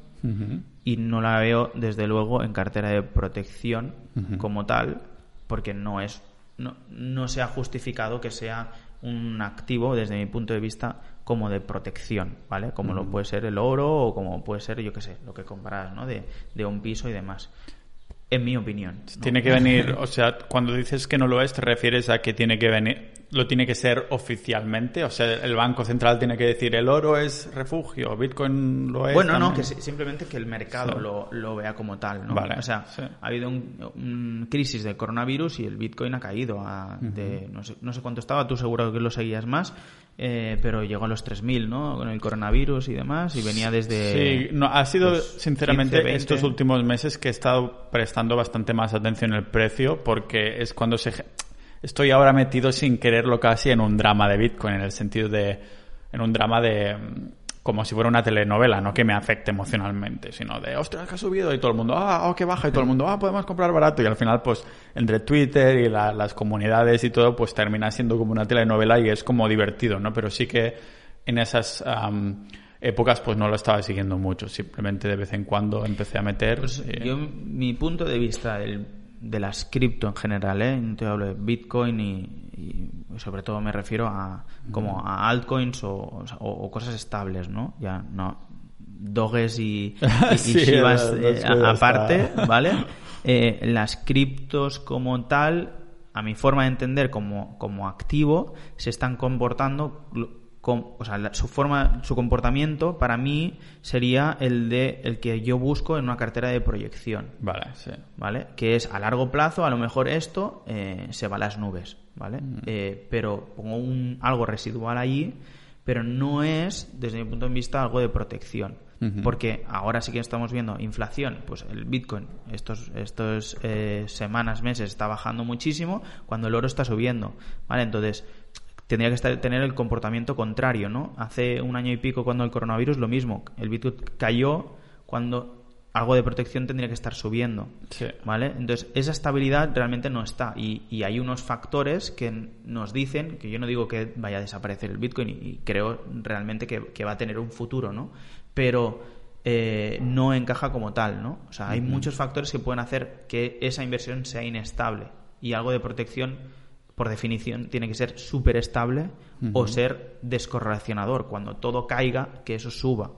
Speaker 1: y no la veo desde luego en cartera de protección como tal porque no es no, no se ha justificado que sea un activo desde mi punto de vista como de protección, ¿vale? Como lo puede ser el oro o como puede ser, yo qué sé, lo que comparas, ¿no? De, de un piso y demás. En mi opinión. ¿no?
Speaker 2: Tiene que venir, o sea, cuando dices que no lo es, te refieres a que tiene que venir, lo tiene que ser oficialmente, o sea, el Banco Central tiene que decir el oro es refugio, Bitcoin lo es.
Speaker 1: Bueno, no, que si- simplemente que el mercado
Speaker 2: Sí.
Speaker 1: lo, lo vea como tal, ¿no?
Speaker 2: Vale,
Speaker 1: o sea,
Speaker 2: sí.
Speaker 1: ha habido un, un crisis de coronavirus y el Bitcoin ha caído a, de, no sé, no sé cuánto estaba, tú seguro que lo seguías más, eh, pero llegó a los 3.000, ¿no? Con el coronavirus y demás, y venía desde...
Speaker 2: Sí, no, ha sido
Speaker 1: pues,
Speaker 2: sinceramente
Speaker 1: 15, 20.
Speaker 2: estos últimos meses que he estado prestando bastante más atención al precio porque es cuando se... Estoy ahora metido sin quererlo casi en un drama de Bitcoin, en el sentido de... en un drama de... mm, como si fuera una telenovela, no que me afecte emocionalmente, sino de, ostras, que ha subido y todo el mundo, ah, oh, que baja y todo el mundo, ah, podemos comprar barato y al final, pues, entre Twitter y la- las comunidades y todo, pues termina siendo como una telenovela y es como divertido, ¿no? Pero sí que en esas am, épocas, pues no lo estaba siguiendo mucho, simplemente de vez en cuando empecé a meter.
Speaker 1: Pues
Speaker 2: y-
Speaker 1: yo, mi punto de vista del- de las cripto en general, ¿eh? no te hablo de Bitcoin y, y sobre todo me refiero a como a altcoins o, o- o cosas estables, ¿no? Ya no doges y, y, y
Speaker 2: Sí,
Speaker 1: Shivas, eh, aparte,
Speaker 2: está.
Speaker 1: ¿vale? Eh, las criptos como tal, a mi forma de entender como, como activo, se están comportando com- o sea, la- su forma, su comportamiento para mí sería el de el que yo busco en una cartera de proyección,
Speaker 2: Vale, sí.
Speaker 1: ¿vale? Que es a largo plazo, a lo mejor esto eh, se va a las nubes, ¿vale? Eh, pero pongo un, algo residual allí, pero no es, desde mi punto de vista, algo de protección. Porque ahora sí que estamos viendo inflación, pues el Bitcoin estos, estos eh, semanas, meses está bajando muchísimo cuando el oro está subiendo, ¿vale? Entonces, tendría que estar- tener el comportamiento contrario, ¿no? Hace un año y pico cuando el coronavirus lo mismo, el Bitcoin cayó cuando algo de protección tendría que estar subiendo,
Speaker 2: Sí.
Speaker 1: ¿vale? Entonces esa estabilidad realmente no está y, y hay unos factores que nos dicen que yo no digo que vaya a desaparecer el Bitcoin y, y creo realmente que, que va a tener un futuro, ¿no? Pero eh, no encaja como tal, ¿no? O sea, hay muchos factores que pueden hacer que esa inversión sea inestable y algo de protección por definición tiene que ser súper estable o ser descorrelacionador. Cuando todo caiga, que eso suba,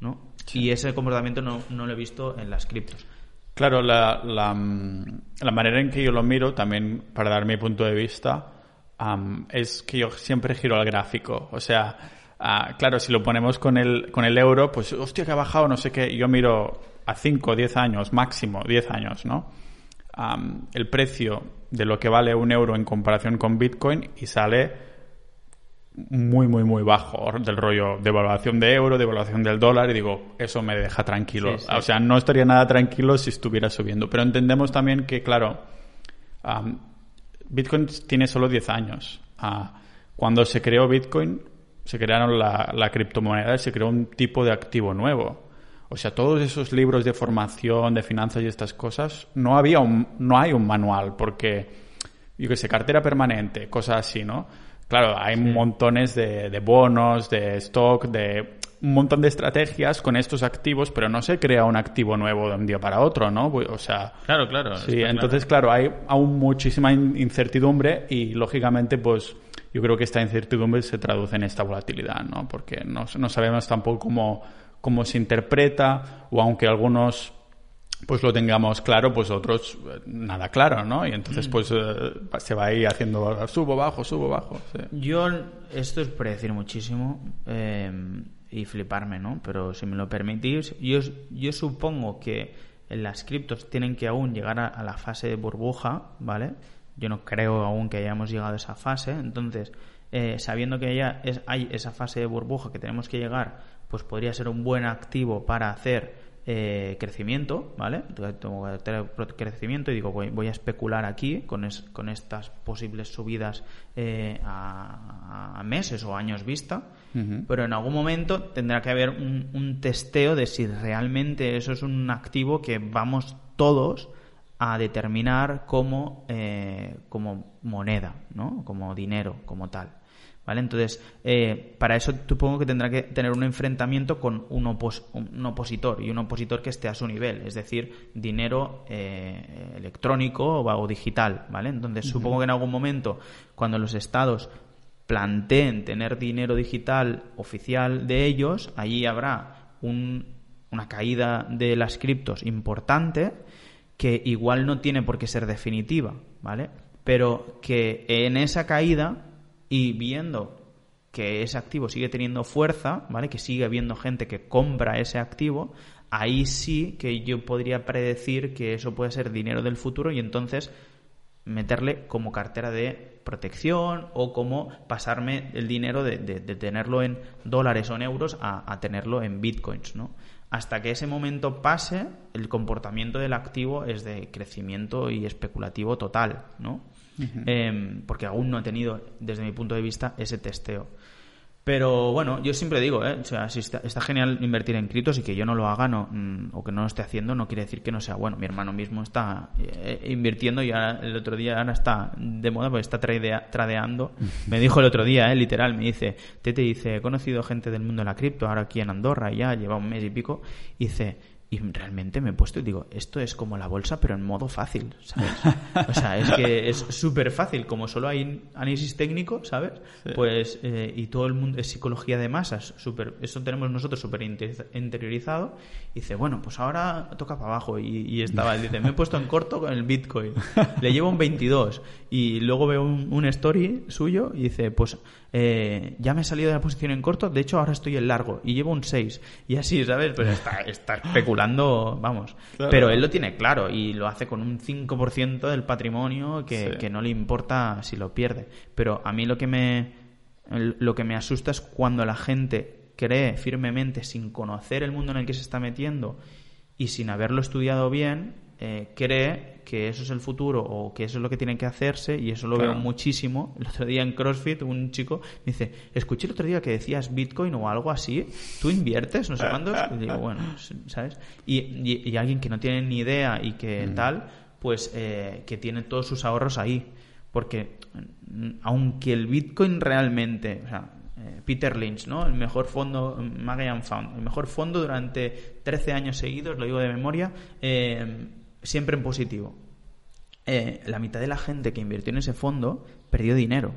Speaker 1: ¿no? Y ese comportamiento no, no lo he visto en las criptos.
Speaker 2: Claro, la, la, mm, la manera en que yo lo miro, también para dar mi punto de vista, es que yo siempre giro al gráfico. O sea, claro, si lo ponemos con el, con el euro, pues, hostia, que ha bajado, no sé qué. Yo miro a 5 o 10 años, máximo 10 años, ¿no? El precio de lo que vale un euro en comparación con Bitcoin y sale muy, muy, muy bajo del rollo de evaluación de euro, de evaluación del dólar, y digo, eso me deja tranquilo.
Speaker 1: Sí, sí.
Speaker 2: O sea, no estaría nada tranquilo si estuviera subiendo. Pero entendemos también que, claro, am, Bitcoin tiene solo 10 años. Ah, cuando se creó Bitcoin, se crearon la, la criptomoneda y se creó un tipo de activo nuevo. O sea, todos esos libros de formación, de finanzas y estas cosas, no había un, no hay un manual, porque, yo qué sé, cartera permanente, cosas así, ¿no? Claro, hay montones de, de bonos, de stock, de un montón de estrategias con estos activos, pero no se crea un activo nuevo de un día para otro, ¿no? O sea,
Speaker 1: Claro, claro.
Speaker 2: sí, entonces claro, hay aún muchísima in- incertidumbre y lógicamente pues yo creo que esta incertidumbre se traduce en esta volatilidad, ¿no? Porque no, no sabemos tampoco cómo, cómo se interpreta o aunque algunos pues lo tengamos claro, pues otros eh, nada claro, ¿no? Y entonces
Speaker 1: Mm.
Speaker 2: pues eh, se va a ir haciendo subo, bajo, subo, bajo. sí.
Speaker 1: Yo, esto es predecir muchísimo eh, y fliparme, ¿no? Pero si me lo permitís, yo, yo supongo que las criptos tienen que aún llegar a, a la fase de burbuja, ¿vale? Yo no creo aún que hayamos llegado a esa fase, entonces, eh, sabiendo que ya es, hay esa fase de burbuja que tenemos que llegar, pues podría ser un buen activo para hacer eh, crecimiento, ¿vale? Tengo crecimiento y digo, voy, voy a especular aquí con, es- con estas posibles subidas eh, a, a meses o años vista, pero en algún momento tendrá que haber un, un testeo de si realmente eso es un activo que vamos todos a determinar como, eh, como moneda, ¿no? Como dinero, como tal. ¿Vale? Entonces, eh, para eso supongo que tendrá que tener un enfrentamiento con un, opos- un opositor y un opositor que esté a su nivel, es decir, dinero eh, electrónico o, o digital, ¿vale? Entonces, supongo que en algún momento, cuando los estados planteen tener dinero digital oficial de ellos, allí habrá un- una caída de las criptos importante que igual no tiene por qué ser definitiva, ¿vale? Pero que en esa caída y viendo que ese activo sigue teniendo fuerza, ¿vale? Que sigue habiendo gente que compra ese activo, ahí sí que yo podría predecir que eso puede ser dinero del futuro y entonces meterle como cartera de protección o como pasarme el dinero de, de- de tenerlo en dólares o en euros a, a tenerlo en bitcoins, ¿no? Hasta que ese momento pase, el comportamiento del activo es de crecimiento y especulativo total, ¿no? Em, porque aún no he tenido, desde mi punto de vista, ese testeo. Pero bueno, yo siempre digo, ¿eh? o sea, si está, está genial invertir en criptos y que yo no lo haga no, mm, o que no lo esté haciendo no quiere decir que no sea bueno. Mi hermano mismo está eh, invirtiendo y ahora, el otro día ahora está de moda porque está tradea- tradeando. Me dijo el otro día, ¿eh? literal, me dice, Tete dice, he conocido gente del mundo de la cripto ahora aquí en Andorra ya lleva un mes y pico y dice, y realmente me he puesto y digo, esto es como la bolsa, pero en modo fácil, ¿sabes? O sea, es que es súper fácil, como solo hay análisis técnico, ¿sabes? Pues, eh, y todo el mundo es psicología de masas, súper, eso tenemos nosotros súper inte- interiorizado. Y dice, bueno, pues ahora toca para abajo. Y, y estaba, dice, me he puesto en corto con el Bitcoin, le llevo un 22. Y luego veo un, un story suyo y dice, pues eh, ya me he salido de la posición en corto, de hecho ahora estoy en largo y llevo un 6. Y así, ¿sabes? Pues está, está especulando, vamos.
Speaker 2: Claro.
Speaker 1: Pero él lo tiene claro y lo hace con un 5% del patrimonio que,
Speaker 2: Sí.
Speaker 1: que no le importa si lo pierde. Pero a mí lo que me, lo que me asusta es cuando la gente cree firmemente, sin conocer el mundo en el que se está metiendo y sin haberlo estudiado bien, eh, cree que eso es el futuro o que eso es lo que tiene que hacerse y eso lo
Speaker 2: Claro.
Speaker 1: veo muchísimo. El otro día en CrossFit un chico me dice, escuché el otro día que decías Bitcoin o algo así, ¿tú inviertes? No sé cuántos. Y digo, bueno, ¿sabes? Y, y- y alguien que no tiene ni idea y que tal, pues eh, que tiene todos sus ahorros ahí. Porque mm, aunque el Bitcoin realmente, o sea, eh, Peter Lynch, ¿no? El mejor fondo, mm, Magellan Fund, el mejor fondo durante 13 años seguidos, lo digo de memoria, eh, siempre en positivo. Eh, la mitad de la gente que invirtió en ese fondo perdió dinero.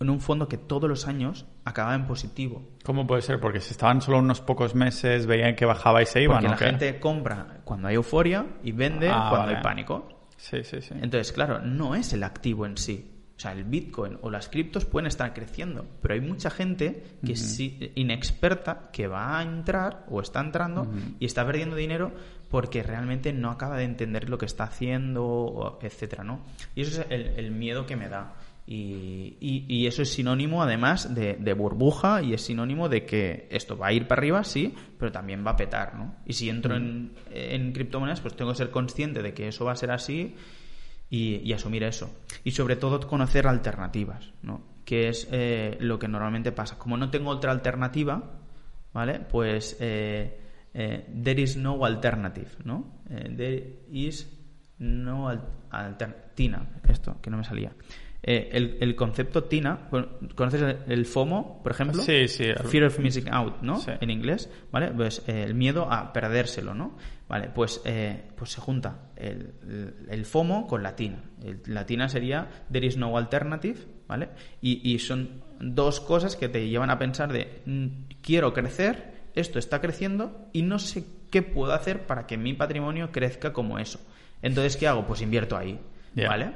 Speaker 1: En un fondo que todos los años acababa en positivo.
Speaker 2: ¿Cómo puede ser? Porque si estaban solo unos pocos meses, veían que bajaba y se iban,
Speaker 1: Porque
Speaker 2: ¿o
Speaker 1: la
Speaker 2: qué?
Speaker 1: gente compra cuando hay euforia y vende
Speaker 2: Ah,
Speaker 1: cuando
Speaker 2: vale.
Speaker 1: hay pánico.
Speaker 2: Sí, sí, sí.
Speaker 1: Entonces, claro, no es el activo en sí. O sea, el Bitcoin o las criptos pueden estar creciendo, pero hay mucha gente que sí, inexperta que va a entrar o está entrando y está perdiendo dinero porque realmente no acaba de entender lo que está haciendo, etcétera, ¿no? Y eso es el, miedo que me da. Y, eso es sinónimo, además, de, burbuja y es sinónimo de que esto va a ir para arriba, sí, pero también va a petar, ¿no? Y si entro en, criptomonedas, pues tengo que ser consciente de que eso va a ser así y, y asumir eso. Y sobre todo conocer alternativas, ¿no? Que es eh, lo que normalmente pasa. Como no tengo otra alternativa, ¿vale? Pues eh, eh, there is no alternative, ¿no? Eh, there is no al- alternativa. Esto, que no me salía. Eh, el, el concepto TINA, ¿conoces el, el FOMO, por ejemplo?
Speaker 2: Sí, sí, el-
Speaker 1: Fear of Missing Out, ¿no?
Speaker 2: Sí.
Speaker 1: En inglés, ¿vale? Pues eh, el miedo a perdérselo, ¿no? Vale, pues, eh, pues se junta el, el- FOMO con la TINA. La TINA sería There is no alternative, ¿vale? Y, y son dos cosas que te llevan a pensar de mm, quiero crecer, esto está creciendo y no sé qué puedo hacer para que mi patrimonio crezca como eso. Entonces, ¿qué hago? Pues invierto ahí. ¿vale?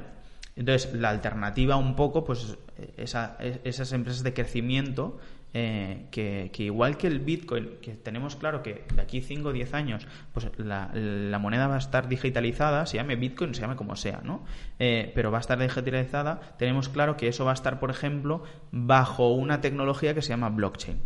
Speaker 1: Entonces, la alternativa un poco, pues esa- es- esas empresas de crecimiento, eh, que, que igual que el Bitcoin, que tenemos claro que de aquí 5 o 10 años, pues la, la moneda va a estar digitalizada, se llame Bitcoin, se llame como sea, ¿no? Eh, pero va a estar digitalizada, tenemos claro que eso va a estar, por ejemplo, bajo una tecnología que se llama blockchain.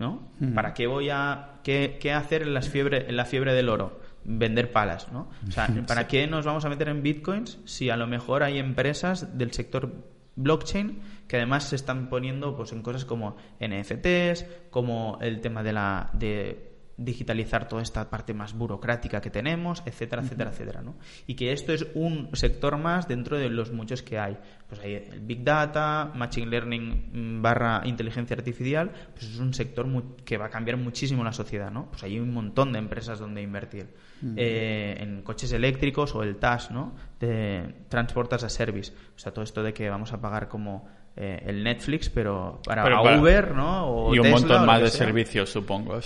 Speaker 1: ¿No? ¿Para qué voy a qué, qué hacer en las fiebre en la fiebre del oro? Vender palas, ¿no? O sea, ¿para qué nos vamos a meter en bitcoins si a lo mejor hay empresas del sector blockchain que además se están poniendo pues en cosas como NFTs, como el tema de la de digitalizar toda esta parte más burocrática que tenemos, etcétera, etcétera, etcétera, ¿no? Y que esto es un sector más dentro de los muchos que hay. Pues hay el Big Data, Machine Learning mm, barra inteligencia artificial, pues es un sector que va a cambiar muchísimo la sociedad, ¿no? Pues hay un montón de empresas donde invertir. Eh, en coches eléctricos o el TAS, ¿no? De Transport as a Service. O sea, todo esto de que vamos a pagar como eh, el Netflix, pero para
Speaker 2: Pero
Speaker 1: a
Speaker 2: para-
Speaker 1: Uber, ¿no? O
Speaker 2: y un
Speaker 1: Tesla,
Speaker 2: montón más de
Speaker 1: sea.
Speaker 2: servicios, supongo.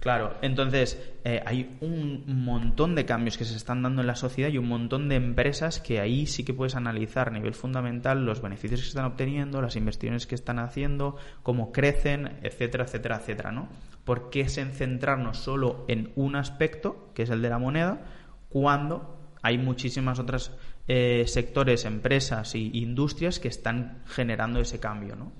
Speaker 1: Claro, entonces eh, hay un montón de cambios que se están dando en la sociedad y un montón de empresas que ahí sí que puedes analizar a nivel fundamental los beneficios que están obteniendo, las inversiones que están haciendo, cómo crecen, etcétera, etcétera, etcétera, ¿no? ¿Por qué se centrarnos solo en un aspecto, que es el de la moneda, cuando hay muchísimas otras eh, sectores, empresas e industrias que están generando ese cambio, ¿no?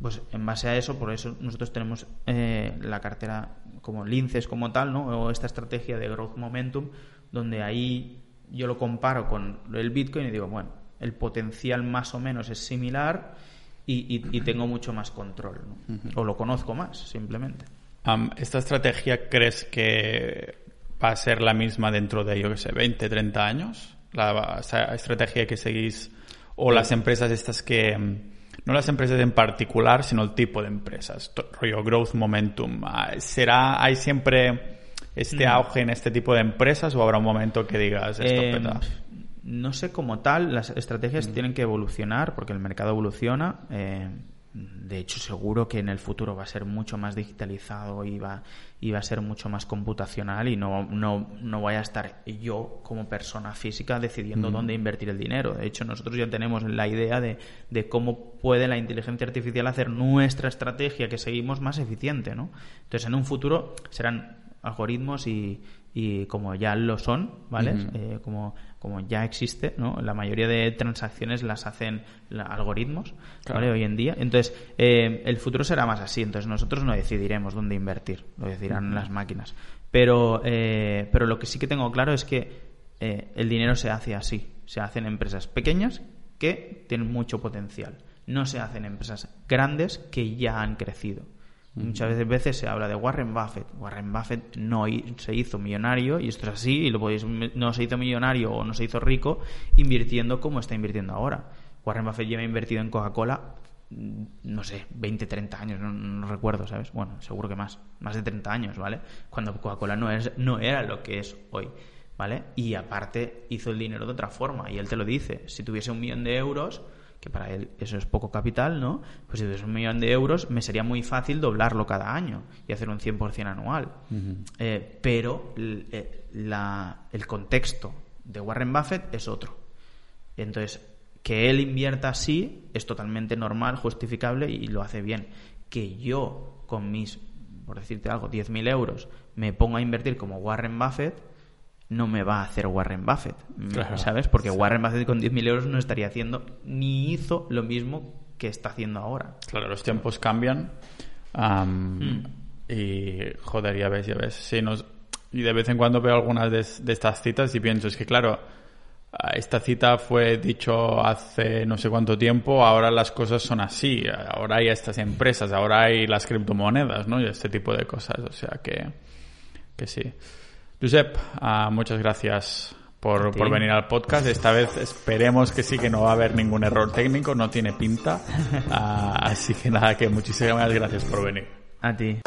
Speaker 1: Pues en base a eso, por eso nosotros tenemos eh, la cartera como Linces como tal, ¿no? O esta estrategia de Growth Momentum, donde ahí yo lo comparo con el Bitcoin y digo, bueno, el potencial más o menos es similar y, y- y tengo mucho más control, ¿no? O lo conozco más, simplemente.
Speaker 2: ¿Esta estrategia crees que va a ser la misma dentro de, yo qué sé, 20, 30 años? La esa estrategia que seguís o las empresas estas que... mm, No las empresas en particular, sino el tipo de empresas. Rollo growth momentum. Ah, ¿Será, hay siempre este auge en este tipo de empresas o habrá un momento que digas esto
Speaker 1: Eh,
Speaker 2: peta?
Speaker 1: no sé como tal, las estrategias tienen que evolucionar porque el mercado evoluciona. eh, de hecho, seguro que en el futuro va a ser mucho más digitalizado y va, y va a ser mucho más computacional y no, no, no voy a estar yo como persona física decidiendo dónde invertir el dinero. De hecho, nosotros ya tenemos la idea de, de cómo puede la inteligencia artificial hacer nuestra estrategia que seguimos más eficiente. ¿no? Entonces, en un futuro serán algoritmos y, y como ya lo son, ¿vale? Eh, como, como ya existe, ¿no? La mayoría de transacciones las hacen la- algoritmos, ¿vale? Hoy en día. Entonces, eh, el futuro será más así. Entonces, nosotros no decidiremos dónde invertir, lo decidirán las máquinas. Pero, eh, pero lo que sí que tengo claro es que eh, el dinero se hace así. Se hace en empresas pequeñas que tienen mucho potencial. No se hacen en empresas grandes que ya han crecido. Muchas veces, se habla de Warren Buffett. Warren Buffett no se hizo millonario, y esto es así, y lo podéis, no se hizo millonario o no se hizo rico invirtiendo como está invirtiendo ahora. Warren Buffett lleva invertido en Coca-Cola, mm, no sé, 20, 30 años, no, no recuerdo, ¿sabes? Bueno, seguro que más, más de 30 años, ¿vale? Cuando Coca-Cola no, es, no era lo que es hoy, ¿vale? Y aparte hizo el dinero de otra forma, y él te lo dice, si tuviese un millón de euros, que para él eso es poco capital, ¿no? Pues si tuviese un millón de euros, me sería muy fácil doblarlo cada año y hacer un 100% anual. Eh, pero eh, la- el contexto de Warren Buffett es otro. Entonces, que él invierta así es totalmente normal, justificable y lo hace bien. Que yo, con mis, por decirte algo, 10.000 euros, me ponga a invertir como Warren Buffett, no me va a hacer Warren Buffett,
Speaker 2: Claro.
Speaker 1: ¿sabes? Porque Warren Buffett con 10.000 euros no estaría haciendo ni hizo lo mismo que está haciendo ahora.
Speaker 2: Claro, los tiempos cambian. am,
Speaker 1: Mm.
Speaker 2: Y joder, ya ves, ya ves. Sí, nos, y de vez en cuando veo algunas de, de estas citas y pienso, es que claro, ah, esta cita fue dicho hace no sé cuánto tiempo, ahora las cosas son así, ahora hay estas empresas, ahora hay las criptomonedas, ¿no? Y este tipo de cosas, o sea que, que sí. Josep, ah, muchas gracias por, por, venir al podcast. Esta vez esperemos que sí que no va a haber ningún error técnico, no tiene pinta. Ah, así que nada, que muchísimas gracias por venir.
Speaker 1: A ti.